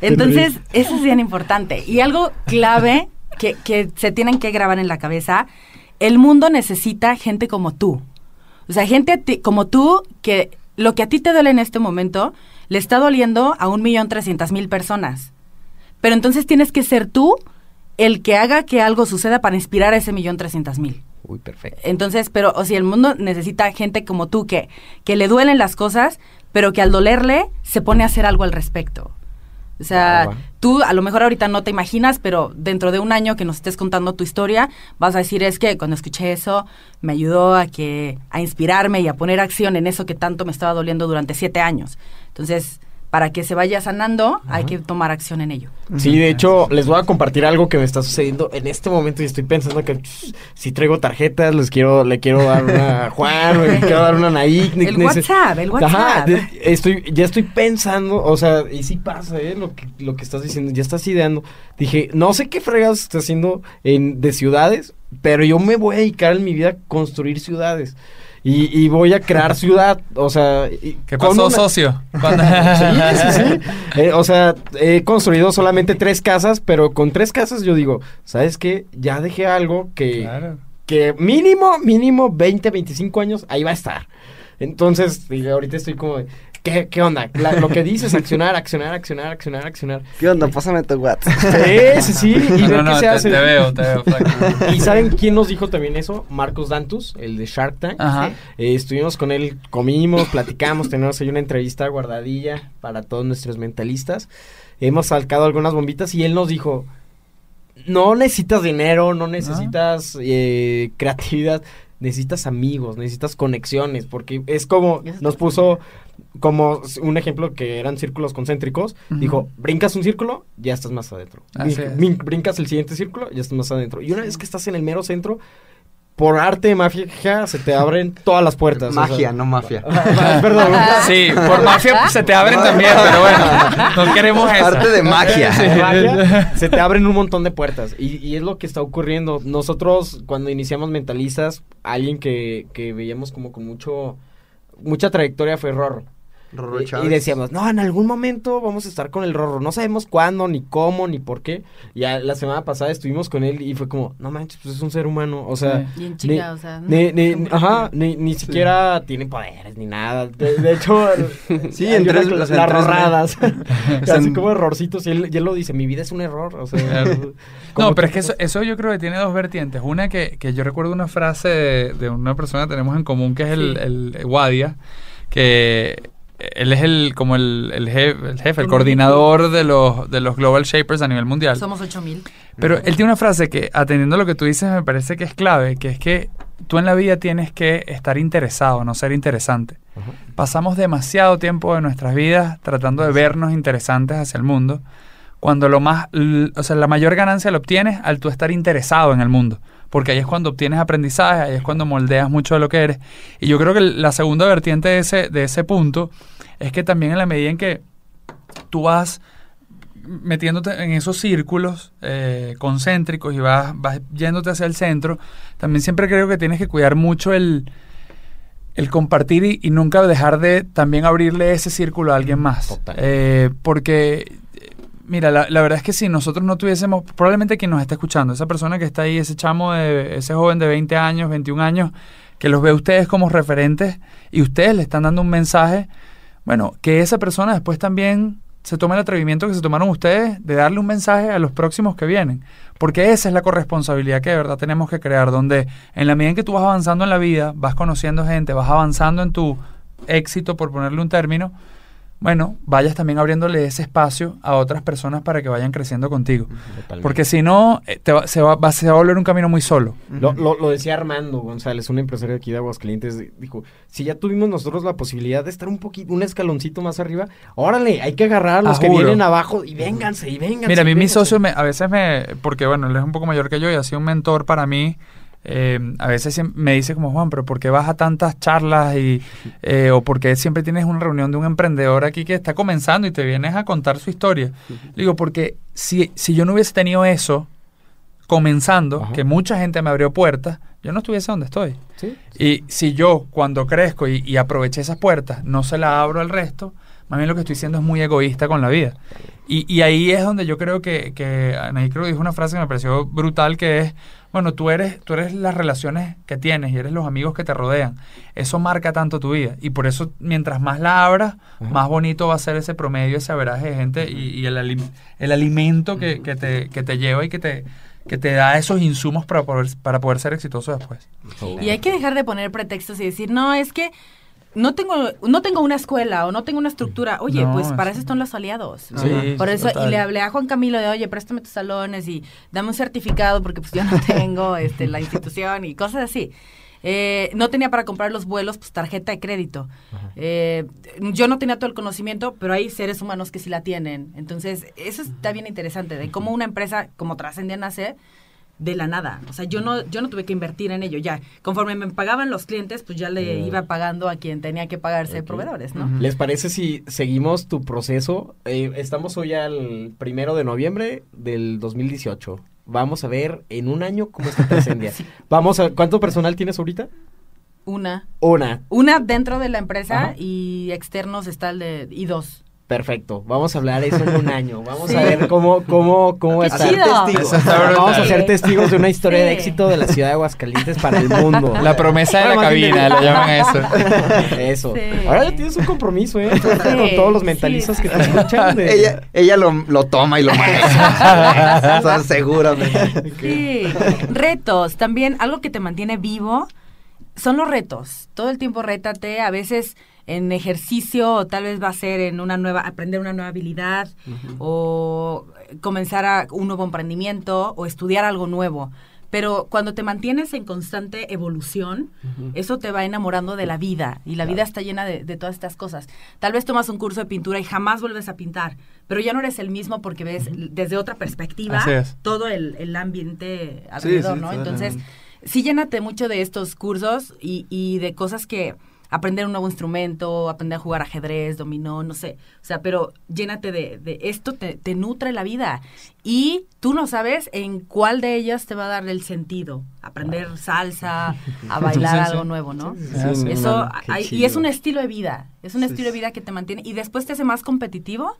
Speaker 7: Entonces, eso es bien importante. Y algo clave que, que se tienen que grabar en la cabeza, el mundo necesita gente como tú. O sea, gente ti- como tú que lo que a ti te duele en este momento le está doliendo a un millón trescientas mil personas. Pero entonces tienes que ser tú el que haga que algo suceda para inspirar a ese millón trescientas mil.
Speaker 3: Uy, perfecto.
Speaker 7: Entonces, pero, o sea, el mundo necesita gente como tú que, que le duelen las cosas, pero que al dolerle se pone a hacer algo al respecto. O sea,
Speaker 3: Ah,
Speaker 7: tú a lo mejor ahorita no te imaginas, pero dentro de un año que nos estés contando tu historia, vas a decir es que cuando escuché eso me ayudó a que a inspirarme y a poner acción en eso que tanto me estaba doliendo durante siete años. Entonces, para que se vaya sanando, hay que tomar acción en ello.
Speaker 3: Sí, de hecho, les voy a compartir algo que me está sucediendo en este momento y estoy pensando que pss, si traigo tarjetas, les quiero, le quiero dar una a Juan, le quiero dar una a Naik.
Speaker 7: El WhatsApp, el WhatsApp.
Speaker 3: Ajá, de- estoy, ya estoy pensando, o sea, y sí pasa, ¿eh? Lo que, lo que estás diciendo, ya estás ideando. Dije, no sé qué fregados estás haciendo en, de ciudades, pero yo me voy a dedicar en mi vida a construir ciudades. Y, y voy a crear ciudad, o sea...
Speaker 2: ¿Qué pasó,
Speaker 3: una-
Speaker 2: socio? Cuando-
Speaker 3: Sí, sí, sí. Eh, o sea, he construido solamente tres casas, pero con tres casas yo digo, ¿sabes qué? Ya dejé algo que,
Speaker 2: Claro.
Speaker 3: que mínimo, mínimo 20, 25 años ahí va a estar. Entonces, digo, ahorita estoy como, de, ¿qué, qué onda? La- lo que dices, accionar, accionar, accionar, accionar, accionar.
Speaker 6: ¿Qué onda? Pásame tu WhatsApp.
Speaker 3: Sí, sí, sí. Y
Speaker 2: No,
Speaker 3: ver
Speaker 2: no,
Speaker 3: qué se
Speaker 2: te,
Speaker 3: hace.
Speaker 2: te veo, te veo, flaco.
Speaker 3: ¿Y saben quién nos dijo también eso? Marcos Dantus, el de Shark Tank.
Speaker 2: Ajá.
Speaker 3: Eh, estuvimos con él, comimos, platicamos, tenemos ahí una entrevista guardadilla para todos nuestros mentalistas. Hemos sacado algunas bombitas y él nos dijo, no necesitas dinero, no necesitas eh, creatividad, necesitas amigos, necesitas conexiones, porque es como, nos puso como un ejemplo que eran círculos concéntricos, dijo, brincas un círculo, ya estás más adentro.
Speaker 2: Así
Speaker 3: Brin-
Speaker 2: es.
Speaker 3: brin- Brincas el siguiente círculo, ya estás más adentro. Y una vez que estás en el mero centro, por arte de magia se te abren todas las puertas. o sea-
Speaker 8: Magia, no mafia.
Speaker 3: Perdón.
Speaker 2: Sí, por mafia se te abren también, pero bueno, no queremos eso.
Speaker 8: Arte de magia.
Speaker 3: Sí, magia, se te abren un montón de puertas. Y, y es lo que está ocurriendo. Nosotros, cuando iniciamos Mentalistas, alguien que, que veíamos como con mucho mucha trayectoria fue Rorro.
Speaker 8: Rorro
Speaker 3: Y- y, decíamos, no, en algún momento vamos a estar con el Rorro. No sabemos cuándo, ni cómo, ni por qué. Y a- la semana pasada estuvimos con él y fue como, no manches, pues es un ser humano. O sea,
Speaker 7: Bien
Speaker 3: ni-
Speaker 7: chica, o sea.
Speaker 3: ni, ni- ajá, ni, ni siquiera tiene poderes ni nada. De, de hecho,
Speaker 8: Sí, en tres- o sea, en
Speaker 3: las
Speaker 8: tres
Speaker 3: rorradas. Así
Speaker 8: en-
Speaker 3: como errorcitos. Y él, y él lo dice, mi vida es un error. O sea,
Speaker 2: Claro. No, pero es que eso, eso yo creo que tiene dos vertientes. Una que, que yo recuerdo una frase de, de una persona que tenemos en común, que es el,
Speaker 7: Sí.
Speaker 2: el Wadia, que él es el como el, el jefe, el, jefe, el coordinador de los, de los Global Shapers a nivel mundial.
Speaker 7: Somos 8000.
Speaker 2: Pero él tiene una frase que, atendiendo a lo que tú dices, me parece que es clave, que es que tú en la vida tienes que estar interesado, no ser interesante. Pasamos demasiado tiempo de nuestras vidas tratando de vernos interesantes hacia el mundo, cuando lo más, o sea, la mayor ganancia la obtienes al tú estar interesado en el mundo, porque ahí es cuando obtienes aprendizaje, ahí es cuando moldeas mucho de lo que eres. Y yo creo que la segunda vertiente de ese, de ese punto es que también en la medida en que tú vas metiéndote en esos círculos eh, concéntricos y vas, vas yéndote hacia el centro, también siempre creo que tienes que cuidar mucho el, el compartir y, y nunca dejar de también abrirle ese círculo a alguien más. Eh, porque, mira, la, la verdad es que si nosotros no tuviésemos, probablemente quien nos está escuchando, esa persona que está ahí, ese chamo, de, ese joven de 20 años, 21 años, que los ve a ustedes como referentes y ustedes le están dando un mensaje, bueno, que esa persona después también se tome el atrevimiento que se tomaron ustedes de darle un mensaje a los próximos que vienen. Porque esa es la corresponsabilidad que de verdad tenemos que crear, donde en la medida en que tú vas avanzando en la vida, vas conociendo gente, vas avanzando en tu éxito, por ponerle un término, bueno, vayas también abriéndole ese espacio a otras personas para que vayan creciendo contigo. Porque si no, eh, te va- se, va, va- se va a volver un camino muy solo.
Speaker 3: Lo, lo- lo decía Armando González, un empresario de aquí de Aguascalientes, di- dijo, si ya tuvimos nosotros la posibilidad de estar un poquito, un escaloncito más arriba, órale, hay que agarrar a los
Speaker 2: Ah,
Speaker 3: que
Speaker 2: juro.
Speaker 3: vienen abajo y vénganse, y vénganse.
Speaker 2: Mira, a mí mi socio me- a veces me, porque bueno, él es un poco mayor que yo y ha sido un mentor para mí. Eh, a veces me dice como Juan, pero ¿por qué vas a tantas charlas y eh, o por qué siempre tienes una reunión de un emprendedor aquí que está comenzando y te vienes a contar su historia? Le digo, porque si, si yo no hubiese tenido eso comenzando,
Speaker 3: Ajá.
Speaker 2: que mucha gente me abrió puertas, yo no estuviese donde estoy.
Speaker 3: Sí.
Speaker 2: Y si yo, cuando crezco y, y aproveché esas puertas, no se las abro al resto, más bien lo que estoy siendo es muy egoísta con la vida. Y, y ahí es donde yo creo que, que Anaí creo que dijo una frase que me pareció brutal, que es, bueno, tú eres, tú eres las relaciones que tienes y eres los amigos que te rodean. Eso marca tanto tu vida. Y por eso, mientras más la abras, más bonito va a ser ese promedio, ese averaje de gente y, y el, alim- el alimento que, que te, que te lleva y que te, que te da esos insumos para poder, para poder ser exitoso después.
Speaker 7: Y hay que dejar de poner pretextos y decir, no, es que no tengo, no tengo una escuela o no tengo una estructura. Oye,
Speaker 2: No,
Speaker 7: pues para
Speaker 2: es-
Speaker 7: eso están los aliados.
Speaker 2: Sí,
Speaker 7: Por eso,
Speaker 2: total.
Speaker 7: y le hablé a Juan Camilo de, oye, préstame tus salones y dame un certificado porque pues yo no tengo este, la institución y cosas así. Eh, no tenía para comprar los vuelos, pues tarjeta de crédito. Eh, yo no tenía todo el conocimiento, pero hay seres humanos que sí la tienen. Entonces, eso está bien interesante, de cómo una empresa como Trascendia nace de la nada. O sea, yo no, yo no tuve que invertir en ello. Ya, conforme me pagaban los clientes, pues ya le iba pagando a quien tenía que pagarse proveedores, ¿no?
Speaker 3: ¿Les parece si seguimos tu proceso? Eh, estamos hoy al primero de noviembre del 2018. Vamos a ver en un año cómo está Trascendia. Vamos a ¿cuánto personal tienes ahorita?
Speaker 7: Una.
Speaker 3: Una.
Speaker 7: Una dentro de la empresa
Speaker 3: Ajá.
Speaker 7: y externos está el de... y dos.
Speaker 3: Perfecto. Vamos a hablar eso en un año. Vamos
Speaker 7: Sí.
Speaker 3: a ver cómo cómo cómo
Speaker 7: chido.
Speaker 8: testigos.
Speaker 3: Vamos a ser testigos de una historia de éxito de la ciudad de Aguascalientes para el mundo.
Speaker 2: La promesa de la cabina, le llaman eso.
Speaker 3: Eso.
Speaker 7: Sí.
Speaker 3: Ahora ya tienes un compromiso, ¿eh? Con todos los mentalistas
Speaker 7: sí,
Speaker 3: que te escuchan. de-
Speaker 8: Ella, ella lo, lo toma y lo maneja. o sea, seguramente.
Speaker 7: Sí. Retos. También algo que te mantiene vivo son los retos. Todo el tiempo rétate. A veces en ejercicio o tal vez va a ser en una nueva, aprender una nueva habilidad o comenzar a un nuevo emprendimiento o estudiar algo nuevo. Pero cuando te mantienes en constante evolución, eso te va enamorando de la vida y la vida está llena de, de todas estas cosas. Tal vez tomas un curso de pintura y jamás vuelves a pintar, pero ya no eres el mismo porque ves desde otra perspectiva todo el, el ambiente alrededor,
Speaker 8: sí,
Speaker 7: ¿no? Entonces, sí llénate mucho de estos cursos y, y de cosas que aprender un nuevo instrumento, aprender a jugar ajedrez, dominó, no sé. O sea, pero llénate de, de esto, te, te nutre la vida. Y tú no sabes en cuál de ellas te va a dar el sentido. Aprender salsa, a bailar algo nuevo, ¿no?
Speaker 2: Sí, sí,
Speaker 7: Eso, hay- y es un estilo de vida, es un estilo de vida que te mantiene y después te hace más competitivo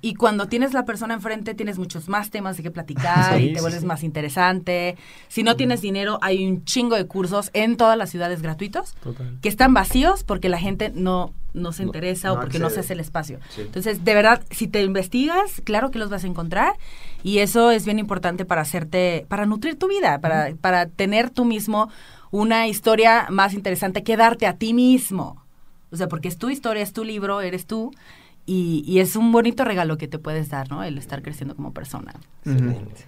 Speaker 7: y cuando tienes la persona enfrente tienes muchos más temas de qué platicar
Speaker 3: Sí,
Speaker 7: y te vuelves
Speaker 3: sí.
Speaker 7: más interesante. Si no tienes dinero, hay un chingo de cursos en todas las ciudades gratuitos que están vacíos porque la gente no, no se interesa o
Speaker 8: no
Speaker 7: porque no se hace el espacio. Entonces, de verdad, si te investigas, claro que los vas a encontrar y eso es bien importante para hacerte, para nutrir tu vida, para, para tener tú mismo una historia más interesante que darte a ti mismo. O sea, porque es tu historia, es tu libro, eres tú. Y, y es un bonito regalo que te puedes dar, ¿no? El estar creciendo como persona.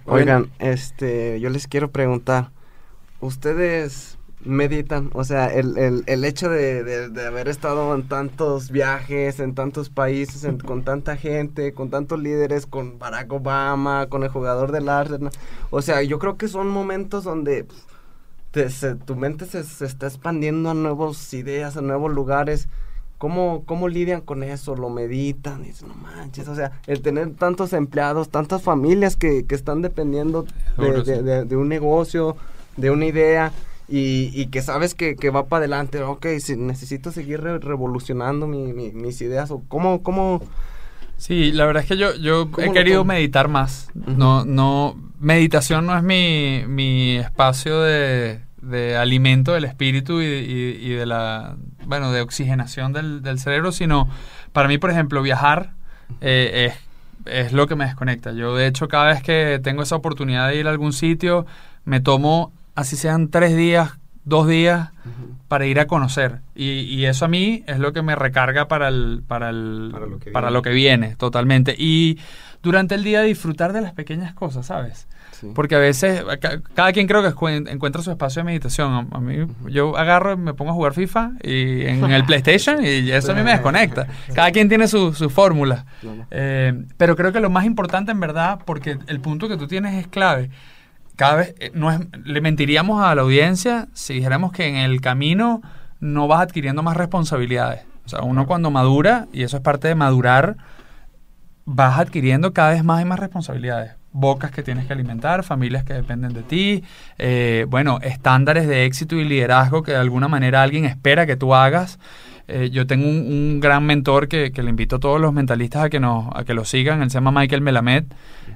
Speaker 6: Oigan, este, yo les quiero preguntar, ¿ustedes meditan? O sea, el, el, el hecho de, de- de haber estado en tantos viajes, en tantos países, en- con tanta gente, con tantos líderes, con Barack Obama, con el jugador del Arsenal, o sea, yo creo que son momentos donde pues, te- se- tu mente se, se está expandiendo a nuevas ideas, a nuevos lugares. ¿Cómo, ¿Cómo lidian con eso? ¿Lo meditan? Y dicen, no manches, o sea, el tener tantos empleados, tantas familias que, que están dependiendo de- de un negocio, de una idea, y, y que sabes que, que va para adelante, ok, si necesito seguir re- revolucionando mi- mi- mis ideas, o cómo, cómo,
Speaker 2: Sí, la verdad es que yo, yo
Speaker 6: ¿Cómo
Speaker 2: he querido meditar más. No, no, meditación no es mi, mi espacio de, de alimento del espíritu y, y- y de la bueno, de oxigenación del, del cerebro, sino para mí, por ejemplo, viajar eh, es, es lo que me desconecta. Yo, de hecho, cada vez que tengo esa oportunidad de ir a algún sitio, me tomo, así sean tres días, dos días, para ir a conocer. Y, y eso a mí es lo que me recarga para, el, para, el,
Speaker 3: Para lo que
Speaker 2: para
Speaker 3: viene.
Speaker 2: lo que viene, totalmente. Y durante el día disfrutar de las pequeñas cosas, ¿sabes?
Speaker 3: Sí.
Speaker 2: Porque a veces, ca- cada quien creo que encuentra su espacio de meditación. A, a mí, yo agarro, y me pongo a jugar FIFA y en el PlayStation y eso a mí me desconecta. Cada quien tiene su, su fórmula. Eh, pero creo que lo más importante en verdad, porque el punto que tú tienes es clave. Cada vez, eh, no es, le mentiríamos a la audiencia si dijéramos que en el camino no vas adquiriendo más responsabilidades. O sea, uno cuando madura, y eso es parte de madurar, vas adquiriendo cada vez más y más responsabilidades. Bocas que tienes que alimentar, familias que dependen de ti, eh, bueno, estándares de éxito y liderazgo que de alguna manera alguien espera que tú hagas. Eh, yo tengo un, gran mentor que, que le invito a todos los mentalistas a que, nos, a que lo sigan, él se llama Michael Melamed.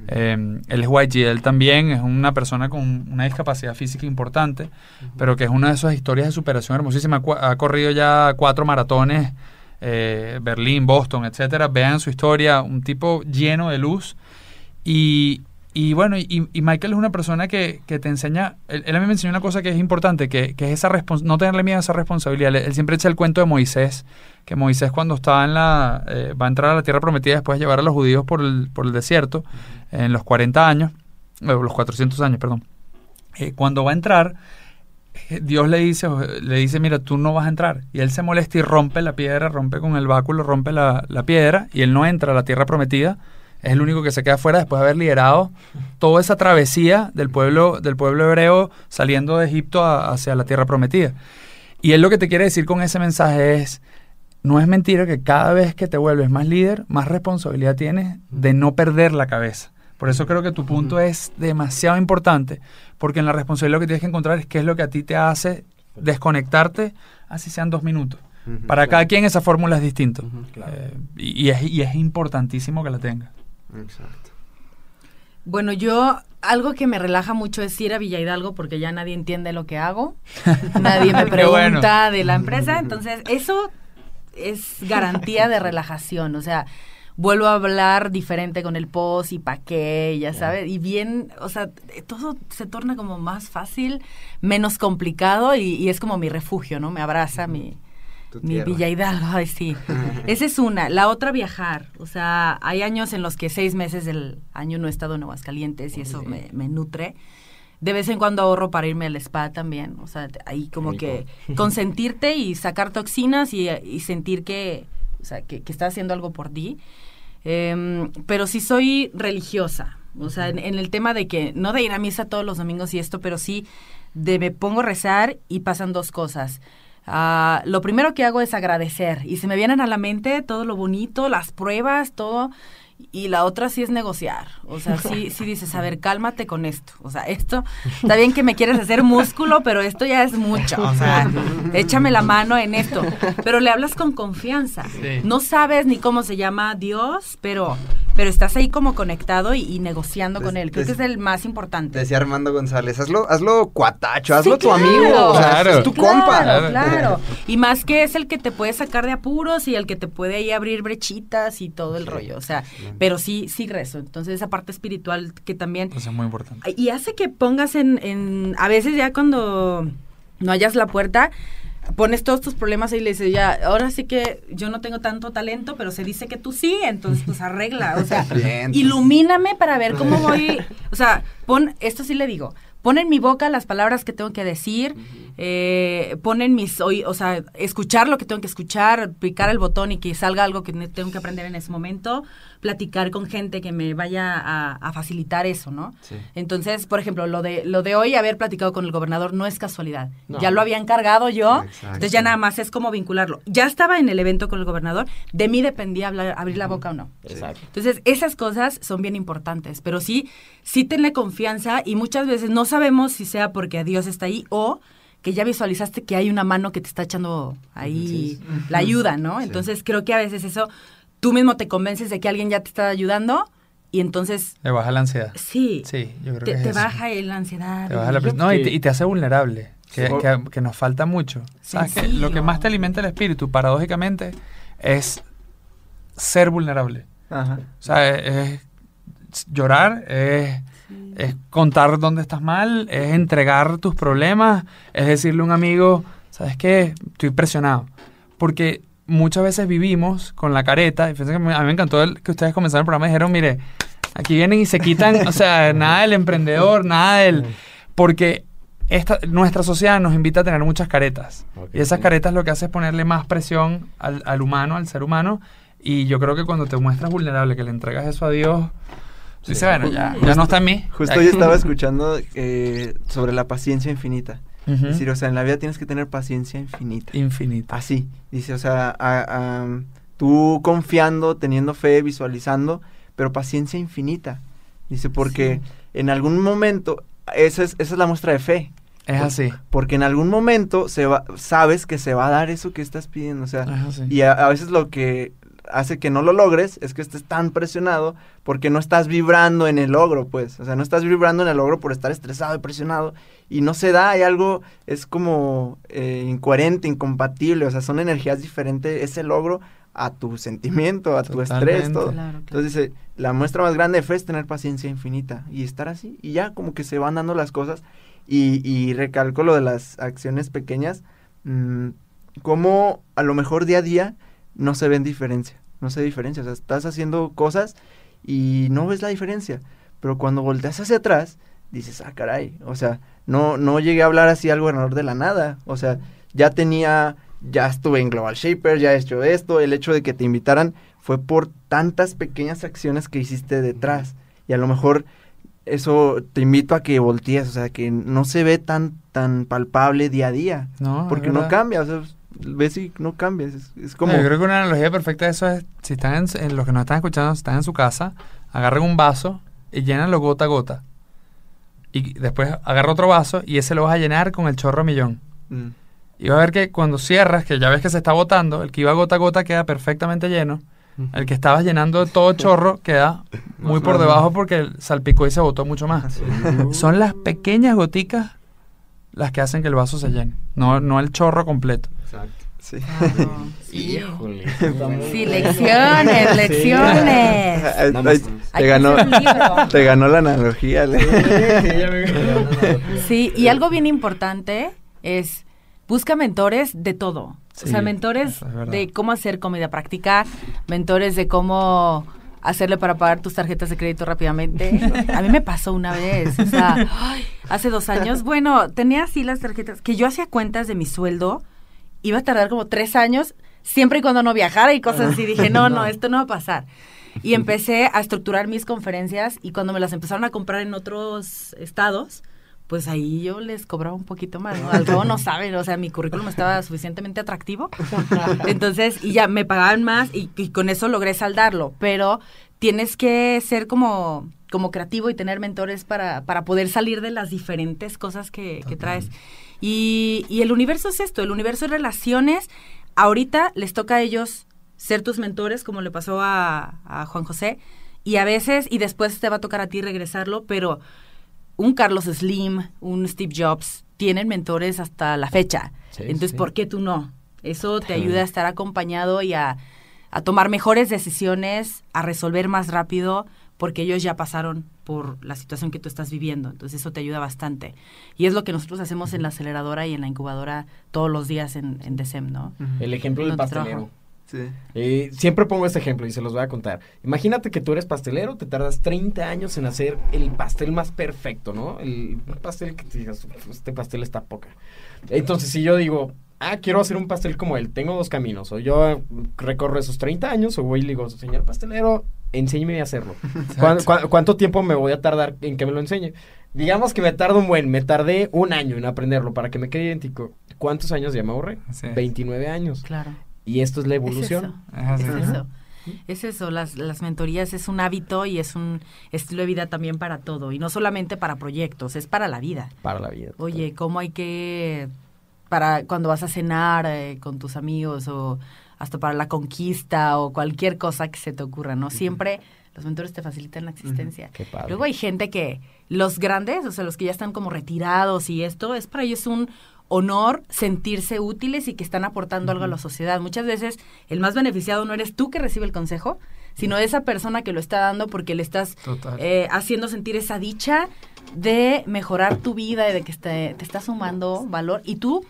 Speaker 2: Eh, él es YGL también, es una persona con una discapacidad física importante, pero que es una de esas historias de superación hermosísima. Ha corrido ya cuatro maratones, eh, Berlín, Boston, etcétera. Vean su historia, un tipo lleno de luz. Y, y bueno, y, y Michael es una persona que, que te enseña, él, él a mí me enseñó una cosa que es importante, que, que es esa no tenerle miedo a esa responsabilidad. Él, él siempre echa el cuento de Moisés, que Moisés cuando estaba en la, eh, va a entrar a la tierra prometida después de llevar a los judíos por el, por el desierto, en los 40 años, eh, los 400 años, perdón. Eh, cuando va a entrar, eh, Dios le dice, le dice, mira, tú no vas a entrar. Y él se molesta y rompe la piedra, rompe con el báculo, rompe la, la piedra, y él no entra a la tierra prometida. Es el único que se queda fuera después de haber liderado toda esa travesía del pueblo, del pueblo hebreo saliendo de Egipto hacia la tierra prometida. Y él lo que te quiere decir con ese mensaje es, no es mentira que cada vez que te vuelves más líder, más responsabilidad tienes de no perder la cabeza. Por eso creo que tu punto es demasiado importante, porque en la responsabilidad lo que tienes que encontrar es qué es lo que a ti te hace desconectarte, así sean dos minutos. Para cada quien esa fórmula es distinta. Eh, y, y es, y es importantísimo que la tenga.
Speaker 8: Exacto.
Speaker 7: Bueno, yo algo que me relaja mucho es ir a Villa Hidalgo porque ya nadie entiende lo que hago. Nadie me pregunta
Speaker 2: bueno.
Speaker 7: de la empresa. Entonces, eso es garantía de relajación. O sea, vuelvo a hablar diferente con el post y pa' qué, ya sabes. Y bien, o sea, todo se torna como más fácil, menos complicado y, y es como mi refugio, ¿no? Me abraza mi, mi. Villa Hidalgo, ay, sí. Esa es una. La otra, viajar. O sea, hay años en los que seis meses del año no he estado en Aguascalientes y eso me, me nutre. De vez en cuando ahorro para irme al spa también. O sea, ahí como que consentirte y sacar toxinas y, y sentir que, o sea, que, que estás haciendo algo por ti. Em, pero sí soy religiosa. O sea, en, en el tema de que, no de ir a misa todos los domingos y esto, pero sí de me pongo a rezar y pasan dos cosas. Ah, lo primero que hago es agradecer y se me vienen a la mente todo lo bonito, las pruebas, todo. Y la otra sí es negociar. O sea, sí, sí dices, a ver, cálmate con esto. O sea, esto, está bien que me quieres hacer músculo, pero esto ya es mucho. O sea, échame la mano en esto. Pero le hablas con confianza.
Speaker 2: Sí.
Speaker 7: No sabes ni cómo se llama Dios, pero, pero estás ahí como conectado y, y negociando con él. Creo que es el más importante.
Speaker 8: Decía Armando González, hazlo, hazlo cuatacho, hazlo
Speaker 7: Sí,
Speaker 8: tu
Speaker 7: claro.
Speaker 8: amigo, o sea,
Speaker 2: Claro.
Speaker 8: es tu
Speaker 7: Claro,
Speaker 8: compa.
Speaker 7: Claro, Y más que es el que te puede sacar de apuros y el que te puede ahí abrir brechitas y todo el rollo. O sea, pero sí, sí rezo. Entonces esa parte espiritual que también...
Speaker 2: Pues es muy importante.
Speaker 7: Y hace que pongas en, en... A veces ya cuando no hayas la puerta, pones todos tus problemas y le dices, ya, ahora sí que yo no tengo tanto talento, pero se dice que tú sí, entonces pues arregla. O sea,
Speaker 8: Bien.
Speaker 7: ilumíname para ver cómo voy. O sea, pon, esto sí le digo, pon en mi boca las palabras que tengo que decir, eh, pon en mis oí- o sea, escuchar lo que tengo que escuchar, picar el botón y que salga algo que tengo que aprender en ese momento, platicar con gente que me vaya a, a facilitar eso, ¿no? Entonces, por ejemplo, lo de lo de hoy haber platicado con el gobernador no es casualidad. Ya lo había encargado yo,
Speaker 8: Exacto.
Speaker 7: entonces ya nada más es como vincularlo. Ya estaba en el evento con el gobernador, de mí dependía hablar, abrir la boca o no.
Speaker 3: Exacto.
Speaker 7: Entonces, esas cosas son bien importantes, pero sí, sí tenle confianza y muchas veces no sabemos si sea porque Dios está ahí o que ya visualizaste que hay una mano que te está echando ahí la ayuda, ¿no? Entonces, creo que a veces eso, tú mismo te convences de que alguien ya te está ayudando y entonces,
Speaker 2: Le baja la ansiedad.
Speaker 7: sí,
Speaker 2: Sí, yo creo
Speaker 7: te,
Speaker 2: que es
Speaker 7: te
Speaker 2: eso.
Speaker 7: baja la ansiedad.
Speaker 2: Te baja la presión. No, y
Speaker 3: que-
Speaker 2: te, y te hace vulnerable. que,
Speaker 3: Sí.
Speaker 2: que- que nos falta mucho. ¿Sabes qué? Lo que más te alimenta el espíritu, paradójicamente, es ser vulnerable.
Speaker 6: Ajá.
Speaker 2: O sea, es, es llorar, es, es contar dónde estás mal, es entregar tus problemas, es decirle a un amigo, ¿sabes qué? Estoy presionado. Porque muchas veces vivimos con la careta, y fíjense que me- a mí me encantó el- que ustedes comenzaron el programa y dijeron, mire, aquí vienen y se quitan, o sea, nada del emprendedor, nada del... Porque esta, nuestra sociedad nos invita a tener muchas caretas. Y esas caretas lo que hace es ponerle más presión al, al humano, al ser humano. Y yo creo que cuando te muestras vulnerable, que le entregas eso a Dios, dices, bueno, ya, ya no está en mí.
Speaker 6: Justo yo estaba escuchando eh, sobre la paciencia infinita.
Speaker 2: Ujú.
Speaker 6: Es decir, o sea, en la vida tienes que tener paciencia infinita.
Speaker 2: Infinita.
Speaker 6: Así, dice, o sea, a- a- tú confiando, teniendo fe, visualizando, pero paciencia infinita. Dice, porque en algún momento, esa es, esa es la muestra de fe.
Speaker 2: Es así.
Speaker 6: Porque en algún momento se va, sabes que se va a dar eso que estás pidiendo. O sea, y a, a veces lo que hace que no lo logres es que estés tan presionado porque no estás vibrando en el logro, pues. O sea, no estás vibrando en el logro por estar estresado y presionado. Y no se da, hay algo, es como eh, incoherente, incompatible. O sea, son energías diferentes, ese logro a tu sentimiento, a tu estrés, todo.
Speaker 7: Claro, claro.
Speaker 6: Entonces dice, la muestra más grande de fe es tener paciencia infinita y estar así. Y ya como que se van dando las cosas. Y, y recalco lo de las acciones pequeñas, mm, como a lo mejor día a día no se ven diferencia, no se ve diferencia. O sea, estás haciendo cosas y no ves la diferencia. Pero cuando volteas hacia atrás, dices, ah, caray. O sea, no, no llegué a hablar así al gobernador de la nada. O sea, ya tenía, ya estuve en Global Shaper, ya he hecho esto. El hecho de que te invitaran fue por tantas pequeñas acciones que hiciste detrás. Y a lo mejor eso te invito a que voltees, o sea, que no se ve tan, tan palpable día a día.
Speaker 2: No,
Speaker 6: porque no cambia, o sea, ves y no cambia. Es, es como...
Speaker 2: No, yo creo que una analogía perfecta de eso es, si están en, en los que nos están escuchando, si están en su casa, agarren un vaso y llénalo gota a gota. Y después agarra otro vaso y ese lo vas a llenar con el chorro millón.
Speaker 6: Mm.
Speaker 2: Y vas a ver que cuando cierras, que ya ves que se está botando, el que iba gota a gota queda perfectamente lleno. El que estabas llenando todo chorro queda muy por debajo porque salpicó y se botó mucho más. Son las pequeñas goticas las que hacen que el vaso se llene, no, no el chorro completo.
Speaker 3: Exacto.
Speaker 6: Sí.
Speaker 7: Claro, sí.
Speaker 3: Híjole.
Speaker 7: Sí, lecciones,
Speaker 3: Sí.
Speaker 7: lecciones. Hay
Speaker 6: te ganó, te ganó la analogía. Le-
Speaker 3: Sí,
Speaker 7: Sí, y algo bien importante es busca mentores de todo. o sea, mentores de cómo hacer comida práctica, mentores de cómo hacerle para pagar tus tarjetas de crédito rápidamente. A mí me pasó una vez, o sea, ay, hace dos años, bueno, tenía así las tarjetas, que yo hacía cuentas de mi sueldo, iba a tardar como tres años, siempre y cuando no viajara y cosas así. Dije, no, no, esto no va a pasar. Y empecé a estructurar mis conferencias y cuando me las empezaron a comprar en otros estados, pues ahí yo les cobraba un poquito más, ¿no? Al cabo no saben, o sea, mi currículum estaba suficientemente atractivo. Entonces, y ya me pagaban más y, y con eso logré saldarlo. Pero tienes que ser como, como creativo y tener mentores para, para poder salir de las diferentes cosas que, que traes. Y, y el universo es esto, el universo es relaciones. Ahorita les toca a ellos ser tus mentores, como le pasó a, a Juan José. Y a veces, y después te va a tocar a ti regresarlo, pero un Carlos Slim, un Steve Jobs, tienen mentores hasta la fecha.
Speaker 3: Sí,
Speaker 7: Entonces,
Speaker 3: sí.
Speaker 7: ¿por qué tú no? Eso te ayuda a estar acompañado y a, a tomar mejores decisiones, a resolver más rápido, porque ellos ya pasaron por la situación que tú estás viviendo. Entonces, eso te ayuda bastante. Y es lo que nosotros hacemos en la aceleradora y en la incubadora todos los días en, en DECEM, ¿no?
Speaker 3: El ejemplo del pastelero.
Speaker 7: trabajo.
Speaker 6: Sí.
Speaker 3: Eh, siempre pongo este ejemplo y se los voy a contar. Imagínate que tú eres pastelero, te tardas 30 años en hacer el pastel más perfecto, ¿no? El pastel que te digas, "Uf, este pastel está poca. Entonces, si yo digo, ah, quiero hacer un pastel como él, tengo dos caminos. O yo recorro esos 30 años, o voy y le digo, señor pastelero, enséñeme a hacerlo. ¿Cuán- cuán- cuánto tiempo me voy a tardar en que me lo enseñe? Digamos que me tardo un buen, me tardé un año en aprenderlo para que me quede idéntico. ¿Cuántos años ya me ahorré?
Speaker 2: Así es.
Speaker 3: 29 años.
Speaker 7: Claro.
Speaker 3: Y esto es la
Speaker 7: Es
Speaker 3: evolución.
Speaker 7: eso.
Speaker 2: Es
Speaker 7: eso. Es eso, las, las mentorías es un hábito y es un estilo de vida también para todo. Y no solamente para proyectos, es para la vida.
Speaker 3: Para la vida.
Speaker 7: Oye, ¿cómo hay que, para cuando vas a cenar eh, con tus amigos o hasta para la conquista o cualquier cosa que se te ocurra, ¿no? Siempre los mentores te facilitan la existencia.
Speaker 3: Qué padre.
Speaker 7: Luego hay gente que, los grandes, o sea, los que ya están como retirados y esto, es para ellos un, honor sentirse útiles y que están aportando algo a la sociedad. Muchas veces el más beneficiado no eres tú que recibe el consejo, sino esa persona que lo está dando porque le estás eh, haciendo sentir esa dicha de mejorar tu vida y de que te, te está sumando valor. Y tú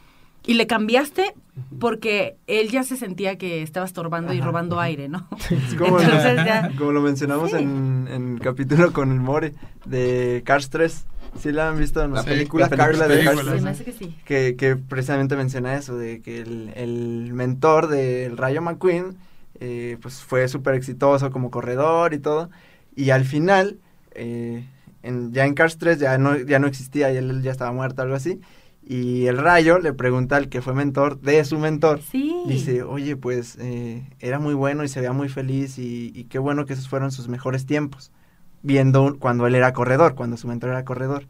Speaker 7: y le cambiaste porque él ya se sentía que estaba estorbando y robando aire, ¿no?
Speaker 6: como, como, lo mencionamos en, en capítulo con el More de Cars 3. ¿Sí la han visto en la película, Cars, de Cars 3? que, sí. que, que, precisamente menciona eso, de que el, el mentor del Rayo McQueen eh, pues fue súper exitoso como corredor y todo. Y al final, eh, en, ya en Cars 3 ya no, ya no existía y él ya estaba muerto, algo así. Y el rayo le pregunta al que fue mentor de su mentor.
Speaker 7: Sí.
Speaker 6: Dice, oye, pues eh, era muy bueno y se veía muy feliz y, qué bueno que esos fueron sus mejores tiempos. Viendo cuando él era corredor, cuando su mentor era corredor.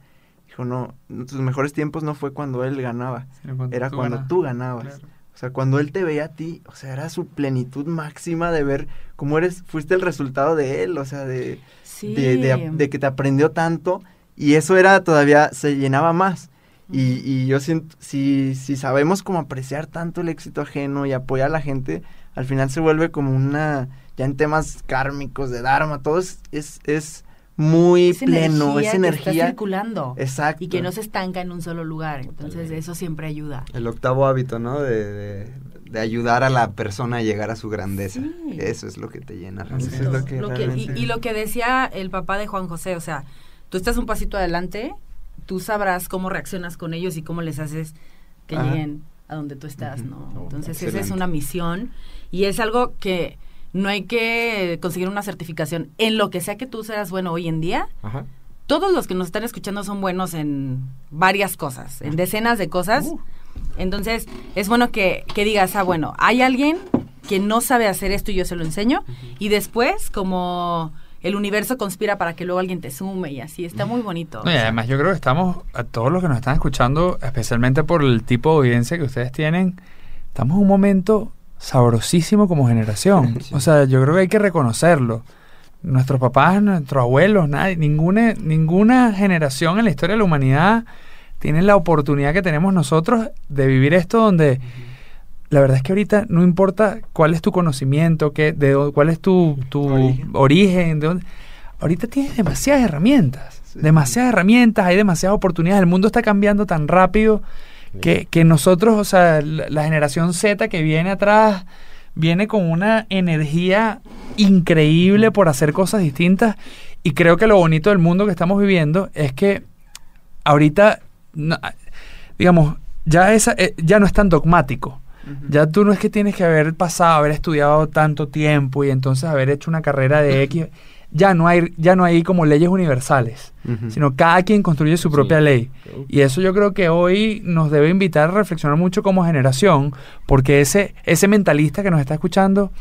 Speaker 6: Dijo, no, sus mejores tiempos no fue cuando él ganaba, era cuando tú ganabas. O sea, cuando él te veía a ti, o sea, era su plenitud máxima de ver cómo eres, fuiste el resultado de él, o sea, de, de que te aprendió tanto y eso era todavía, se llenaba más. Y, y yo siento, si, si sabemos cómo apreciar tanto el éxito ajeno y apoyar a la gente, al final se vuelve como una, ya en temas kármicos de Dharma, todo es, es, muy pleno, es energía. Que
Speaker 7: está circulando.
Speaker 6: Exacto.
Speaker 7: Y que no se estanca en un solo lugar. Entonces, eso siempre ayuda.
Speaker 8: El octavo hábito, ¿no? De, de, ayudar a la persona a llegar a su grandeza. Eso es lo que te llena.
Speaker 7: y, y, lo que decía el papá de Juan José, o sea, tú estás un pasito adelante tú sabrás cómo reaccionas con ellos y cómo les haces que lleguen a donde tú estás, ¿no? Entonces esa es una misión y es algo que no hay que conseguir una certificación en lo que sea que tú seas bueno hoy en día. Todos los que nos están escuchando son buenos en varias cosas, en decenas de cosas. Uh. Entonces, es bueno que, que digas, ah, bueno, hay alguien que no sabe hacer esto y yo se lo enseño. Y después, como el universo conspira para que luego alguien te sume y así. Está muy bonito.
Speaker 2: y además yo creo que estamos, a todos los que nos están escuchando, especialmente por el tipo de audiencia que ustedes tienen, estamos en un momento sabrosísimo como generación. O sea, yo creo que hay que reconocerlo. Nuestros papás, nuestros abuelos, nadie, ninguna, ninguna generación en la historia de la humanidad tiene la oportunidad que tenemos nosotros de vivir esto donde la verdad es que ahorita no importa cuál es tu conocimiento, qué, de, cuál es tu, origen. de dónde, ahorita tienes demasiadas herramientas, demasiadas herramientas, hay demasiadas oportunidades, el mundo está cambiando tan rápido que, que nosotros, o sea, la, generación Z que viene atrás, viene con una energía increíble por hacer cosas distintas y creo que lo bonito del mundo que estamos viviendo es que ahorita, digamos, ya, esa, eh, ya no es tan dogmático. Ya tú no es que tienes que haber pasado, haber estudiado tanto tiempo y entonces haber hecho una carrera de X. Ya no hay, ya no hay como leyes universales, sino cada quien construye su propia ley. Y eso yo creo que hoy nos debe invitar a reflexionar mucho como generación, porque ese, ese mentalista que nos está escuchando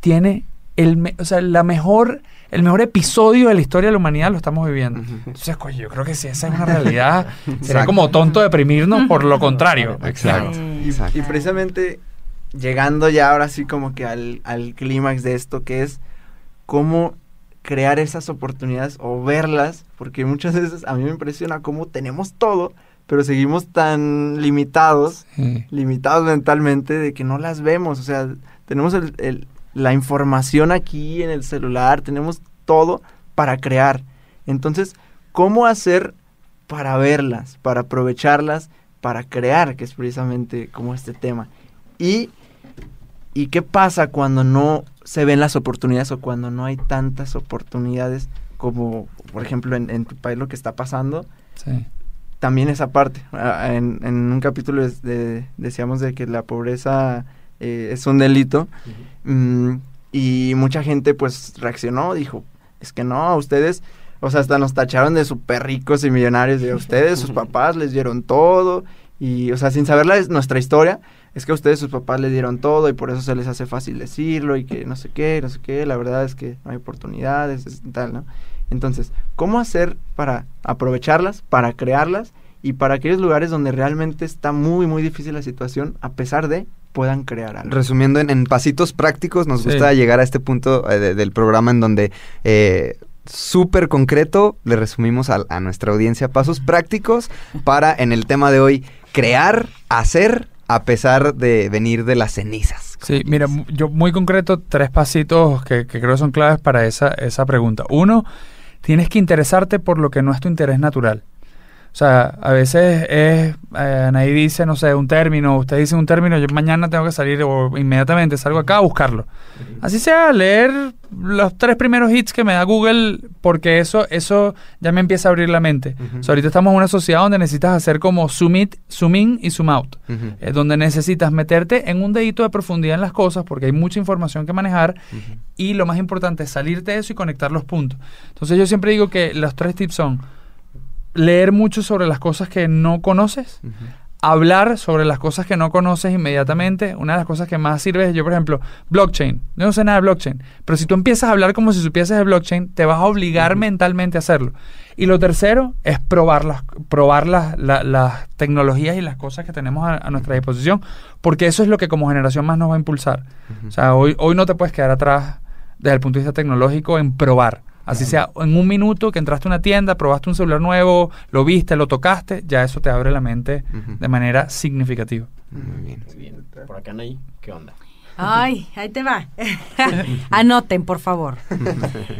Speaker 2: tiene el, o sea, la mejor, el mejor episodio de la historia de la humanidad lo estamos viviendo. Entonces, coño, yo creo que si esa es una realidad, sería como tonto deprimirnos por lo contrario.
Speaker 6: Exacto. Y, precisamente llegando ya ahora sí como que al, al clímax de esto, que es cómo crear esas oportunidades o verlas, porque muchas veces a mí me impresiona cómo tenemos todo, pero seguimos tan limitados, limitados mentalmente, de que no las vemos. O sea, tenemos el, la información aquí en el celular, tenemos todo para crear. Entonces, ¿cómo hacer para verlas, para aprovecharlas para crear, que es precisamente como este tema. Y, y qué pasa cuando no se ven las oportunidades o cuando no hay tantas oportunidades como, por ejemplo, en, tu país lo que está pasando. Sí. También esa parte. Ah, en, en un capítulo decíamos de que la pobreza eh, es un delito. Mm, y mucha gente pues reaccionó, dijo, es que no, ustedes o sea, hasta nos tacharon de súper ricos y millonarios. De ustedes, sus papás les dieron todo. Y, o sea, sin saber nuestra historia, es que a ustedes, sus papás les dieron todo y por eso se les hace fácil decirlo y que no sé qué, no sé qué. La verdad es que no hay oportunidades, y tal, ¿no? Entonces, ¿cómo hacer para aprovecharlas, para crearlas y para aquellos lugares donde realmente está muy, muy difícil la situación, a pesar de puedan crear algo.
Speaker 8: Resumiendo en, pasitos prácticos, nos gusta llegar a este punto eh, del programa en donde eh, súper concreto, le resumimos a, a nuestra audiencia pasos prácticos para en el tema de hoy crear, hacer a pesar de venir de las cenizas.
Speaker 2: Sí, mira, yo muy concreto, tres pasitos que, que creo que son claves para esa, esa pregunta. Uno, tienes que interesarte por lo que no es tu interés natural. O sea, a veces es, eh, Anaí dice, no sé, un término, usted dice un término, yo mañana tengo que salir o inmediatamente salgo acá a buscarlo. Así sea, leer los tres primeros hits que me da Google, porque eso, eso ya me empieza a abrir la mente. O sea, ahorita estamos en una sociedad donde necesitas hacer como zoom, it, zoom in y zoom out. Eh, donde necesitas meterte en un dedito de profundidad en las cosas porque hay mucha información que manejar y lo más importante es salirte de eso y conectar los puntos. Entonces yo siempre digo que los tres tips son leer mucho sobre las cosas que no conoces, hablar sobre las cosas que no conoces inmediatamente. Una de las cosas que más sirve es, yo por ejemplo, blockchain. Yo no sé nada de blockchain, pero si tú empiezas a hablar como si supieses de blockchain, te vas a obligar mentalmente a hacerlo. Y lo tercero es probar las, probar las, la- las tecnologías y las cosas que tenemos a, a nuestra disposición, porque eso es lo que como generación más nos va a impulsar. O sea, hoy, hoy no te puedes quedar atrás desde el punto de vista tecnológico en probar. Así sea, en un minuto que entraste a una tienda, probaste un celular nuevo, lo viste, lo tocaste, ya eso te abre la mente de manera significativa.
Speaker 8: Muy bien.
Speaker 3: Muy bien. Por acá, Anaí, ¿qué onda?
Speaker 7: Ay, ahí te va. Anoten, por favor.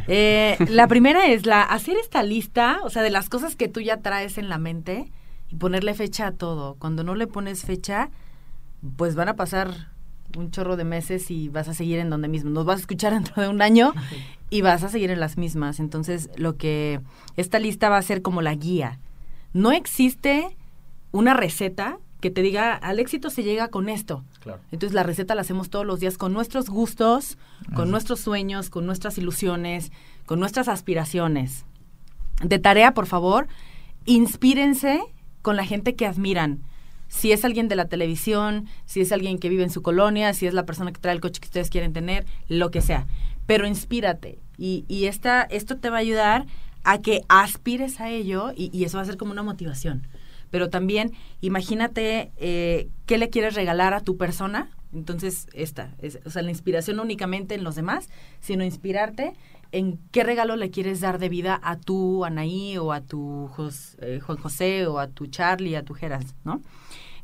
Speaker 7: Eh, la primera es la hacer esta lista, o sea, de las cosas que tú ya traes en la mente y ponerle fecha a todo. Cuando no le pones fecha, pues van a pasar un chorro de meses y vas a seguir en donde mismo. Nos vas a escuchar dentro de un año y vas a seguir en las mismas. Entonces, lo que esta lista va a ser como la guía. No existe una receta que te diga al éxito se llega con esto.
Speaker 3: Claro.
Speaker 7: Entonces la receta la hacemos todos los días con nuestros gustos, con nuestros sueños, con nuestras ilusiones, con nuestras aspiraciones. De tarea, por favor, inspírense con la gente que admiran. Si es alguien de la televisión, si es alguien que vive en su colonia, si es la persona que trae el coche que ustedes quieren tener, lo que sea. Pero inspírate. Y, y esta, esto te va a ayudar a que aspires a ello y, eso va a ser como una motivación. Pero también imagínate eh, qué le quieres regalar a tu persona. Entonces, esta, es, o sea, la inspiración no únicamente en los demás, sino inspirarte en qué regalo le quieres dar de vida a tu Anaí o a tu Jos- eh, Juan José o a tu Charlie, a tu Geras, ¿no?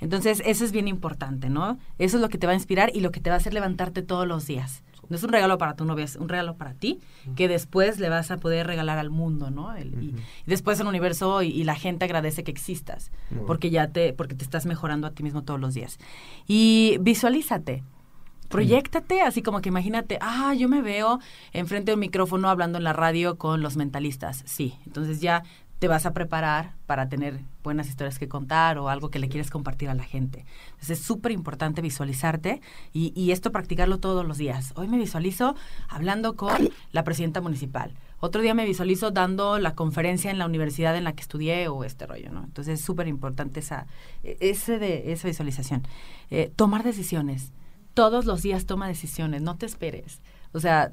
Speaker 7: Entonces, eso es bien importante, ¿no? Eso es lo que te va a inspirar y lo que te va a hacer levantarte todos los días. No es un regalo para tu novia, es un regalo para ti, que después le vas a poder regalar al mundo, ¿no? El- y, y después el universo y, y la gente agradece que existas, porque ya te, porque te estás mejorando a ti mismo todos los días. Y visualízate. Proyéctate, así como que imagínate, ah, yo me veo enfrente de un micrófono hablando en la radio con los mentalistas. Sí, entonces ya te vas a preparar para tener buenas historias que contar o algo que le quieres compartir a la gente. Entonces es súper importante visualizarte y, y esto practicarlo todos los días. Hoy me visualizo hablando con la presidenta municipal. Otro día me visualizo dando la conferencia en la universidad en la que estudié o este rollo, ¿no? Entonces es súper importante esa, e- ese de, esa visualización. Eh, tomar decisiones. Todos los días toma decisiones, no te esperes. O sea,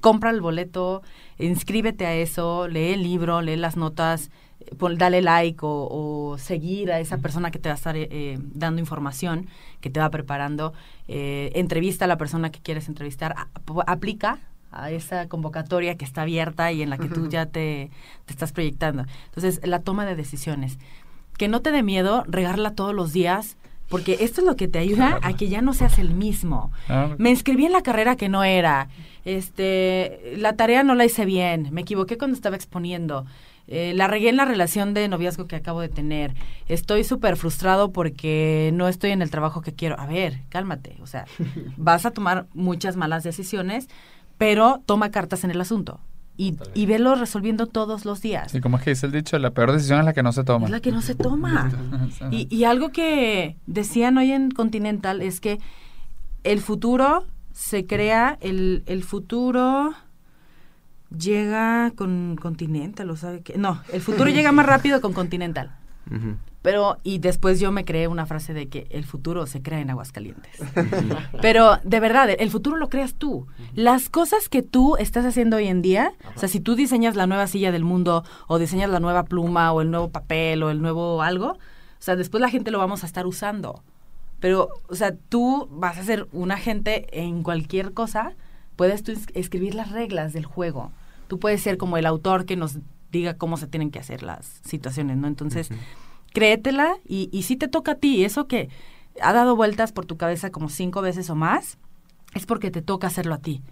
Speaker 7: compra el boleto, inscríbete a eso, lee el libro, lee las notas, eh, pon- dale like o, o seguir a esa persona que te va a estar eh, eh, dando información, que te va preparando, eh, entrevista a la persona que quieres entrevistar, a- aplica a esa convocatoria que está abierta y en la que tú ya te, te estás proyectando. Entonces, la toma de decisiones. Que no te dé miedo regarla todos los días, porque esto es lo que te ayuda a que ya no seas el mismo. Me inscribí en la carrera que no era. Este, la tarea no la hice bien. Me equivoqué cuando estaba exponiendo. Eh, la regué en la relación de noviazgo que acabo de tener. Estoy súper frustrado porque no estoy en el trabajo que quiero. A ver, cálmate. O sea, vas a tomar muchas malas decisiones, pero toma cartas en el asunto. Y, y velo resolviendo todos los días.
Speaker 2: Sí, como es que dice el dicho, la peor decisión es la que no se toma.
Speaker 7: Es la que no se toma. Y, y algo que decían hoy en Continental es que el futuro se crea, el, el futuro llega con Continental, ¿o sabe qué? No, el futuro llega más rápido con Continental.
Speaker 8: Ujú.
Speaker 7: Pero, y después yo me creé una frase de que el futuro se crea en Aguascalientes. Pero, de verdad, el futuro lo creas tú. Las cosas que tú estás haciendo hoy en día, o sea, si tú diseñas la nueva silla del mundo, o diseñas la nueva pluma, o el nuevo papel, o el nuevo algo, o sea, después la gente lo vamos a estar usando. Pero, o sea, tú vas a ser un agente en cualquier cosa, puedes tú es- escribir las reglas del juego. tú puedes ser como el autor que nos diga cómo se tienen que hacer las situaciones, ¿no? Entonces, créetela y, y si te toca a ti, eso que ha dado vueltas por tu cabeza como cinco veces o más, es porque te toca hacerlo a ti.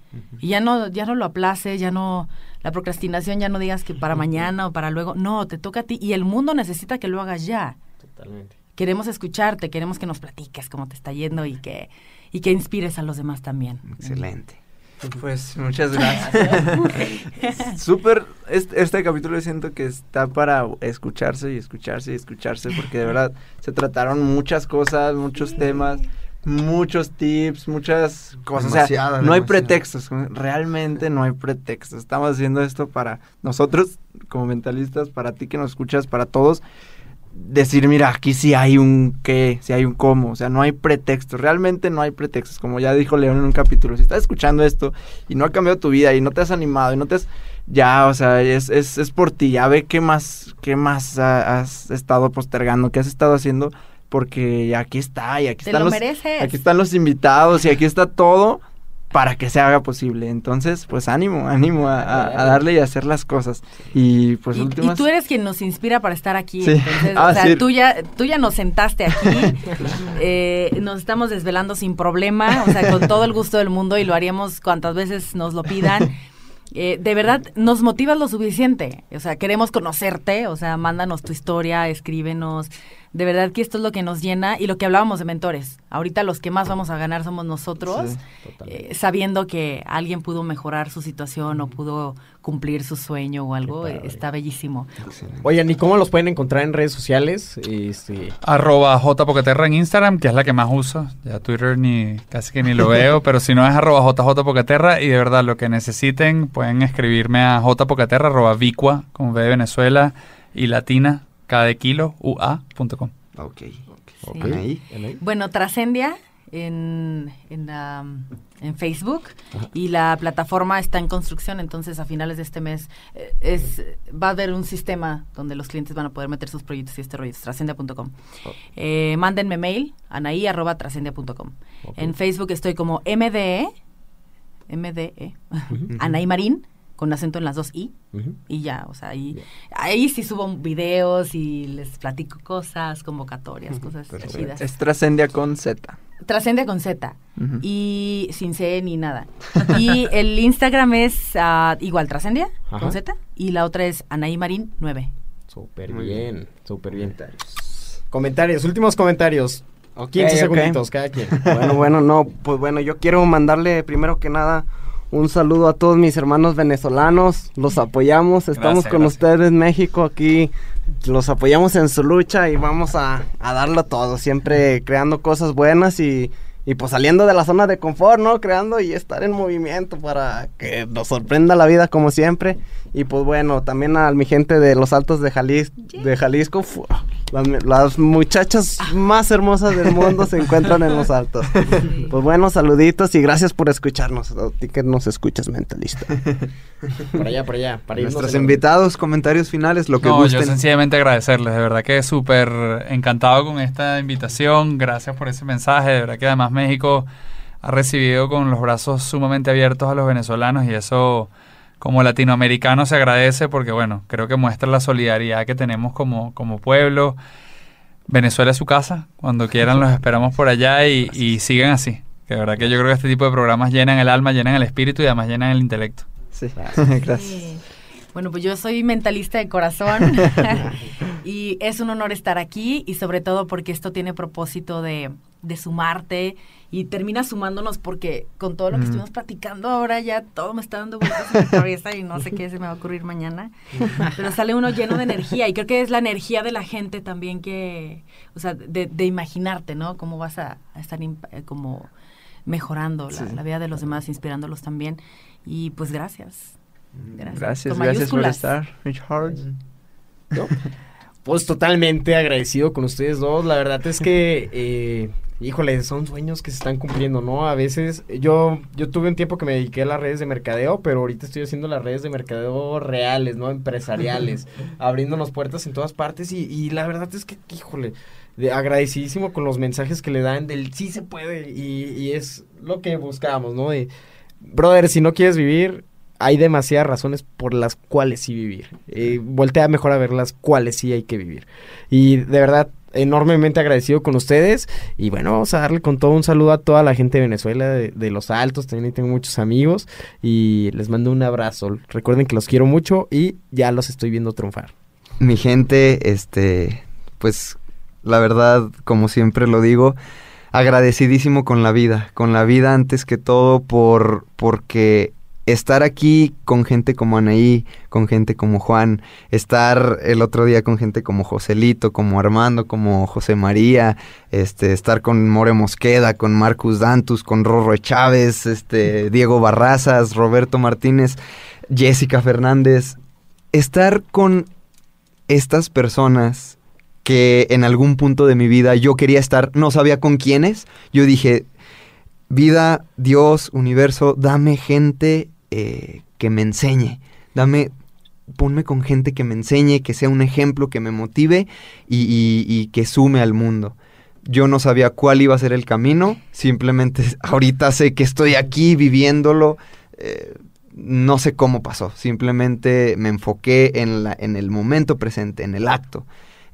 Speaker 7: Y ya no, ya no lo aplaces, ya no, la procrastinación ya no digas que para mañana o para luego, no, te toca a ti y el mundo necesita que lo hagas ya.
Speaker 3: Totalmente.
Speaker 7: Queremos escucharte, queremos que nos platiques cómo te está yendo y que, y que inspires a los demás también.
Speaker 6: Excelente. Pues muchas gracias. Súper, este, este capítulo siento que está para escucharse y escucharse y escucharse porque de verdad se trataron muchas cosas, muchos temas, muchos tips, muchas cosas. O sea, no hay pretextos, realmente no hay pretextos. Estamos haciendo esto para nosotros como mentalistas, para ti que nos escuchas, para todos decir, mira, aquí sí hay un qué, sí hay un cómo, o sea, no hay pretextos, realmente no hay pretextos, como ya dijo León en un capítulo, si estás escuchando esto y no ha cambiado tu vida y no te has animado y no te has, ya, o sea, es, es, es por ti, ya ve qué más, qué más ha- has estado postergando, qué has estado haciendo, porque aquí está, y aquí
Speaker 7: Te
Speaker 6: están
Speaker 7: lo
Speaker 6: los,
Speaker 7: mereces.
Speaker 6: aquí están los invitados y aquí está todo para que se haga posible, entonces, pues ánimo, ánimo a, a- a darle y a hacer las cosas, y pues
Speaker 7: Y, y tú eres quien nos inspira para estar aquí.
Speaker 6: Sí.
Speaker 7: Entonces,
Speaker 6: Ah,
Speaker 7: o sea,
Speaker 6: sí.
Speaker 7: tú, ya, tú ya nos sentaste aquí. eh, nos estamos desvelando sin problema, o sea, con todo el gusto del mundo y lo haríamos cuantas veces nos lo pidan. Eh, de verdad, nos motivas lo suficiente. O sea, queremos conocerte. O sea, mándanos tu historia, escríbenos. De verdad que esto es lo que nos llena y lo que hablábamos de mentores. Ahorita los que más vamos a ganar somos nosotros, eh, sabiendo que alguien pudo mejorar su situación o pudo cumplir su sueño o algo. está bellísimo.
Speaker 3: Oigan, ¿y cómo los pueden encontrar en redes sociales? Este,
Speaker 2: Arroba jpoqueterra en Instagram, que es la que más uso. Ya Twitter ni casi que ni lo veo, pero si no es arroba jjpoqueterra y de verdad lo que necesiten pueden escribirme a jpoqueterra arroba vicua, como ve de Venezuela y latina, cada de kilo, ua.com.
Speaker 8: Ok.
Speaker 7: Sí.
Speaker 8: Ahí.
Speaker 7: Bueno, Trascendia en, en, la- en Facebook y la plataforma está en construcción, entonces a finales de este mes eh, es va a haber un sistema donde los clientes van a poder meter sus proyectos y este rollo. Trascendia.com. Eh, mándenme mail anaí arroba trascendia.com. En Facebook estoy como MDE, MDE, Anaí Marín, con acento en las dos I, y ya, o sea, ahí, ahí sí subo videos y les platico cosas, convocatorias, cosas chidas.
Speaker 6: Es Trascendia con Z.
Speaker 7: Trascendia con Z. Y sin C ni nada. Y el Instagram es ah, igual Trascendia con Z. Y la otra es Anaí Marín 9.
Speaker 3: Súper bien, súper bien. Comentarios, últimos comentarios.
Speaker 5: Ok,
Speaker 3: 15
Speaker 5: ok.
Speaker 3: segunditos cada quien.
Speaker 5: Bueno, bueno, no, pues bueno, yo quiero mandarle primero que nada un saludo a todos mis hermanos venezolanos, los apoyamos, estamos
Speaker 2: Gracias,
Speaker 5: con
Speaker 2: gracias.
Speaker 5: ustedes México aquí, los apoyamos en su lucha y vamos a, a darlo todo, siempre creando cosas buenas y, y pues saliendo de la zona de confort, ¿no? Creando y estar en movimiento para que nos sorprenda la vida como siempre. Y pues bueno, también a mi gente de los Altos de, Jalis- de Jalisco, fu- las, las muchachas más hermosas del mundo se encuentran en los Altos. Pues bueno, saluditos y gracias por escucharnos. A ti que nos escuchas, mentalista.
Speaker 3: Por allá, por allá. Para
Speaker 8: Nuestros invitados, comentarios finales, lo que
Speaker 2: No, yo
Speaker 8: gusten.
Speaker 2: sencillamente agradecerles, de verdad que súper encantado con esta invitación, gracias por ese mensaje, de verdad que además México ha recibido con los brazos sumamente abiertos a los venezolanos y eso como latinoamericano se agradece porque bueno, creo que muestra la solidaridad que tenemos como, como pueblo. Venezuela es su casa, cuando quieran los esperamos por allá y, y sigan así. Que de verdad que yo creo que este tipo de programas llenan el alma, llenan el espíritu y además llenan el intelecto.
Speaker 6: Sí,
Speaker 7: Sí. Bueno, pues yo soy mentalista de corazón y es un honor estar aquí y sobre todo porque esto tiene propósito de, de sumarte y termina sumándonos porque con todo lo que
Speaker 6: Mm.
Speaker 7: estuvimos platicando ahora ya todo me está dando vueltas en la cabeza y no sé qué se me va a ocurrir mañana. Pero sale uno lleno de energía y creo que es la energía de la gente también que, o sea, de, de imaginarte, ¿no? Cómo vas a, a estar eh, como mejorando la,
Speaker 6: Sí.
Speaker 7: la vida de los demás, inspirándolos también. Y pues gracias. Gracias.
Speaker 6: Gracias, gracias por estar, Rich Hard.
Speaker 3: Pues totalmente agradecido con ustedes dos. La verdad es que, eh, híjole, son sueños que se están cumpliendo, ¿no? A veces, yo, yo tuve un tiempo que me dediqué a las redes de mercadeo, pero ahorita estoy haciendo las redes de mercadeo reales, ¿no? Empresariales, abriéndonos puertas en todas partes y, y la verdad es que, híjole, de- agradecidísimo con los mensajes que le dan del sí se puede y, y es lo que buscamos, ¿no? De, brother, si no quieres vivir, hay demasiadas razones por las cuales sí vivir. Eh, voltea mejor a ver las cuales sí hay que vivir. Y de verdad, enormemente agradecido con ustedes. Y bueno, vamos a darle con todo un saludo a toda la gente de Venezuela, de, Los Altos. También tengo muchos amigos. Y les mando un abrazo. Recuerden que los quiero mucho y ya los estoy viendo triunfar.
Speaker 8: Mi gente, este, pues la verdad, como siempre lo digo, agradecidísimo con la vida, con la vida antes que todo por porque estar aquí con gente como Anaí, con gente como Juan, estar el otro día con gente como Joselito, como Armando, como José María, este, estar con More Mosqueda, con Marcus Dantus, con Rorro Chávez, este, Diego Barrazas, Roberto Martínez, Jessica Fernández, estar con estas personas que en algún punto de mi vida yo quería estar, no sabía con quiénes, yo dije, vida, Dios, universo, dame gente eh, que me enseñe. Dame, ponme con gente que me enseñe, que sea un ejemplo, que me motive y, que sume al mundo. Yo no sabía cuál iba a ser el camino, simplemente ahorita sé que estoy aquí viviéndolo. Eh, no sé cómo pasó, simplemente me enfoqué en, el momento presente, en el acto.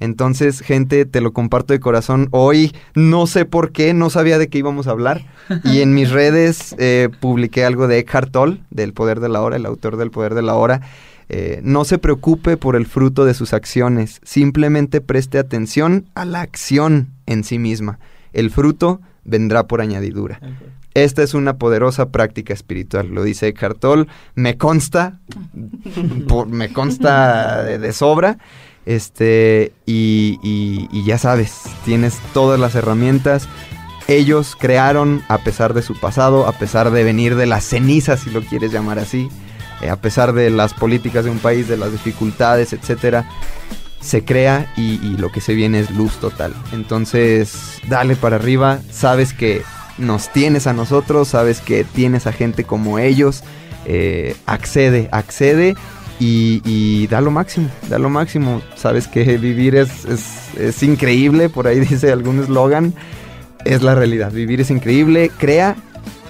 Speaker 8: Entonces, gente, te lo comparto de corazón. Hoy no sé por qué, no sabía de qué íbamos a hablar. Y en mis redes eh, publiqué algo de Eckhart Tolle, del Poder de la Hora, el autor del Poder de la Hora. Eh, no se preocupe por el fruto de sus acciones, simplemente preste atención a la acción en sí misma. El fruto vendrá por añadidura. Esta es una poderosa práctica espiritual, lo dice Eckhart Tolle. Me consta, me consta de sobra. Este, y, y, ya sabes, tienes todas las herramientas. Ellos crearon, a pesar de su pasado, a pesar de venir de las cenizas, si lo quieres llamar así, eh, a pesar de las políticas de un país, de las dificultades, etcétera, se crea y, lo que se viene es luz total. Entonces, dale para arriba, sabes que nos tienes a nosotros, sabes que tienes a gente como ellos, eh, accede, accede y, da lo máximo, da lo máximo. Sabes que vivir es, es, increíble, por ahí dice algún eslogan, es la realidad. Vivir es increíble, crea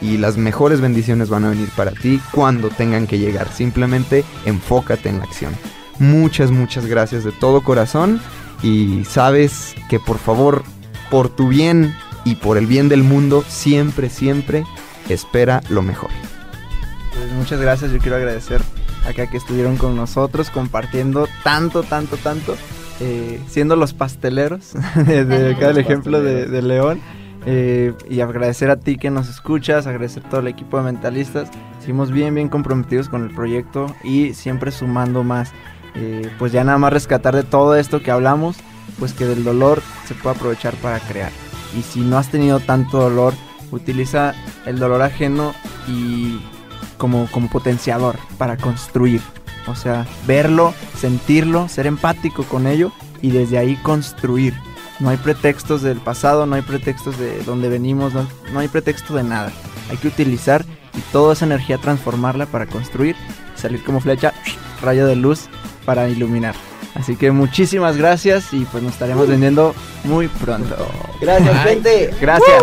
Speaker 8: y las mejores bendiciones van a venir para ti cuando tengan que llegar. Simplemente enfócate en la acción. Muchas, muchas gracias de todo corazón y sabes que por favor, por tu bien y por el bien del mundo, siempre, siempre espera lo mejor.
Speaker 6: Pues muchas gracias, yo quiero agradecer acá que estuvieron con nosotros compartiendo tanto, tanto, tanto, eh, siendo los pasteleros de, acá el ejemplo de, León. Eh, y agradecer a ti que nos escuchas, agradecer a todo el equipo de mentalistas. Seguimos bien, bien comprometidos con el proyecto y siempre sumando más. Eh, pues ya nada más rescatar de todo esto que hablamos, pues que del dolor se puede aprovechar para crear. Y si no has tenido tanto dolor, utiliza el dolor ajeno y como, como potenciador para construir. O sea, verlo, sentirlo, ser empático con ello y desde ahí construir. No hay pretextos del pasado, no hay pretextos de donde venimos, no, hay pretexto de nada. Hay que utilizar y toda esa energía transformarla para construir, salir como flecha, rayo de luz para iluminar. Así que muchísimas gracias y pues nos estaremos vendiendo muy pronto.
Speaker 5: Gracias, gente.
Speaker 6: Gracias.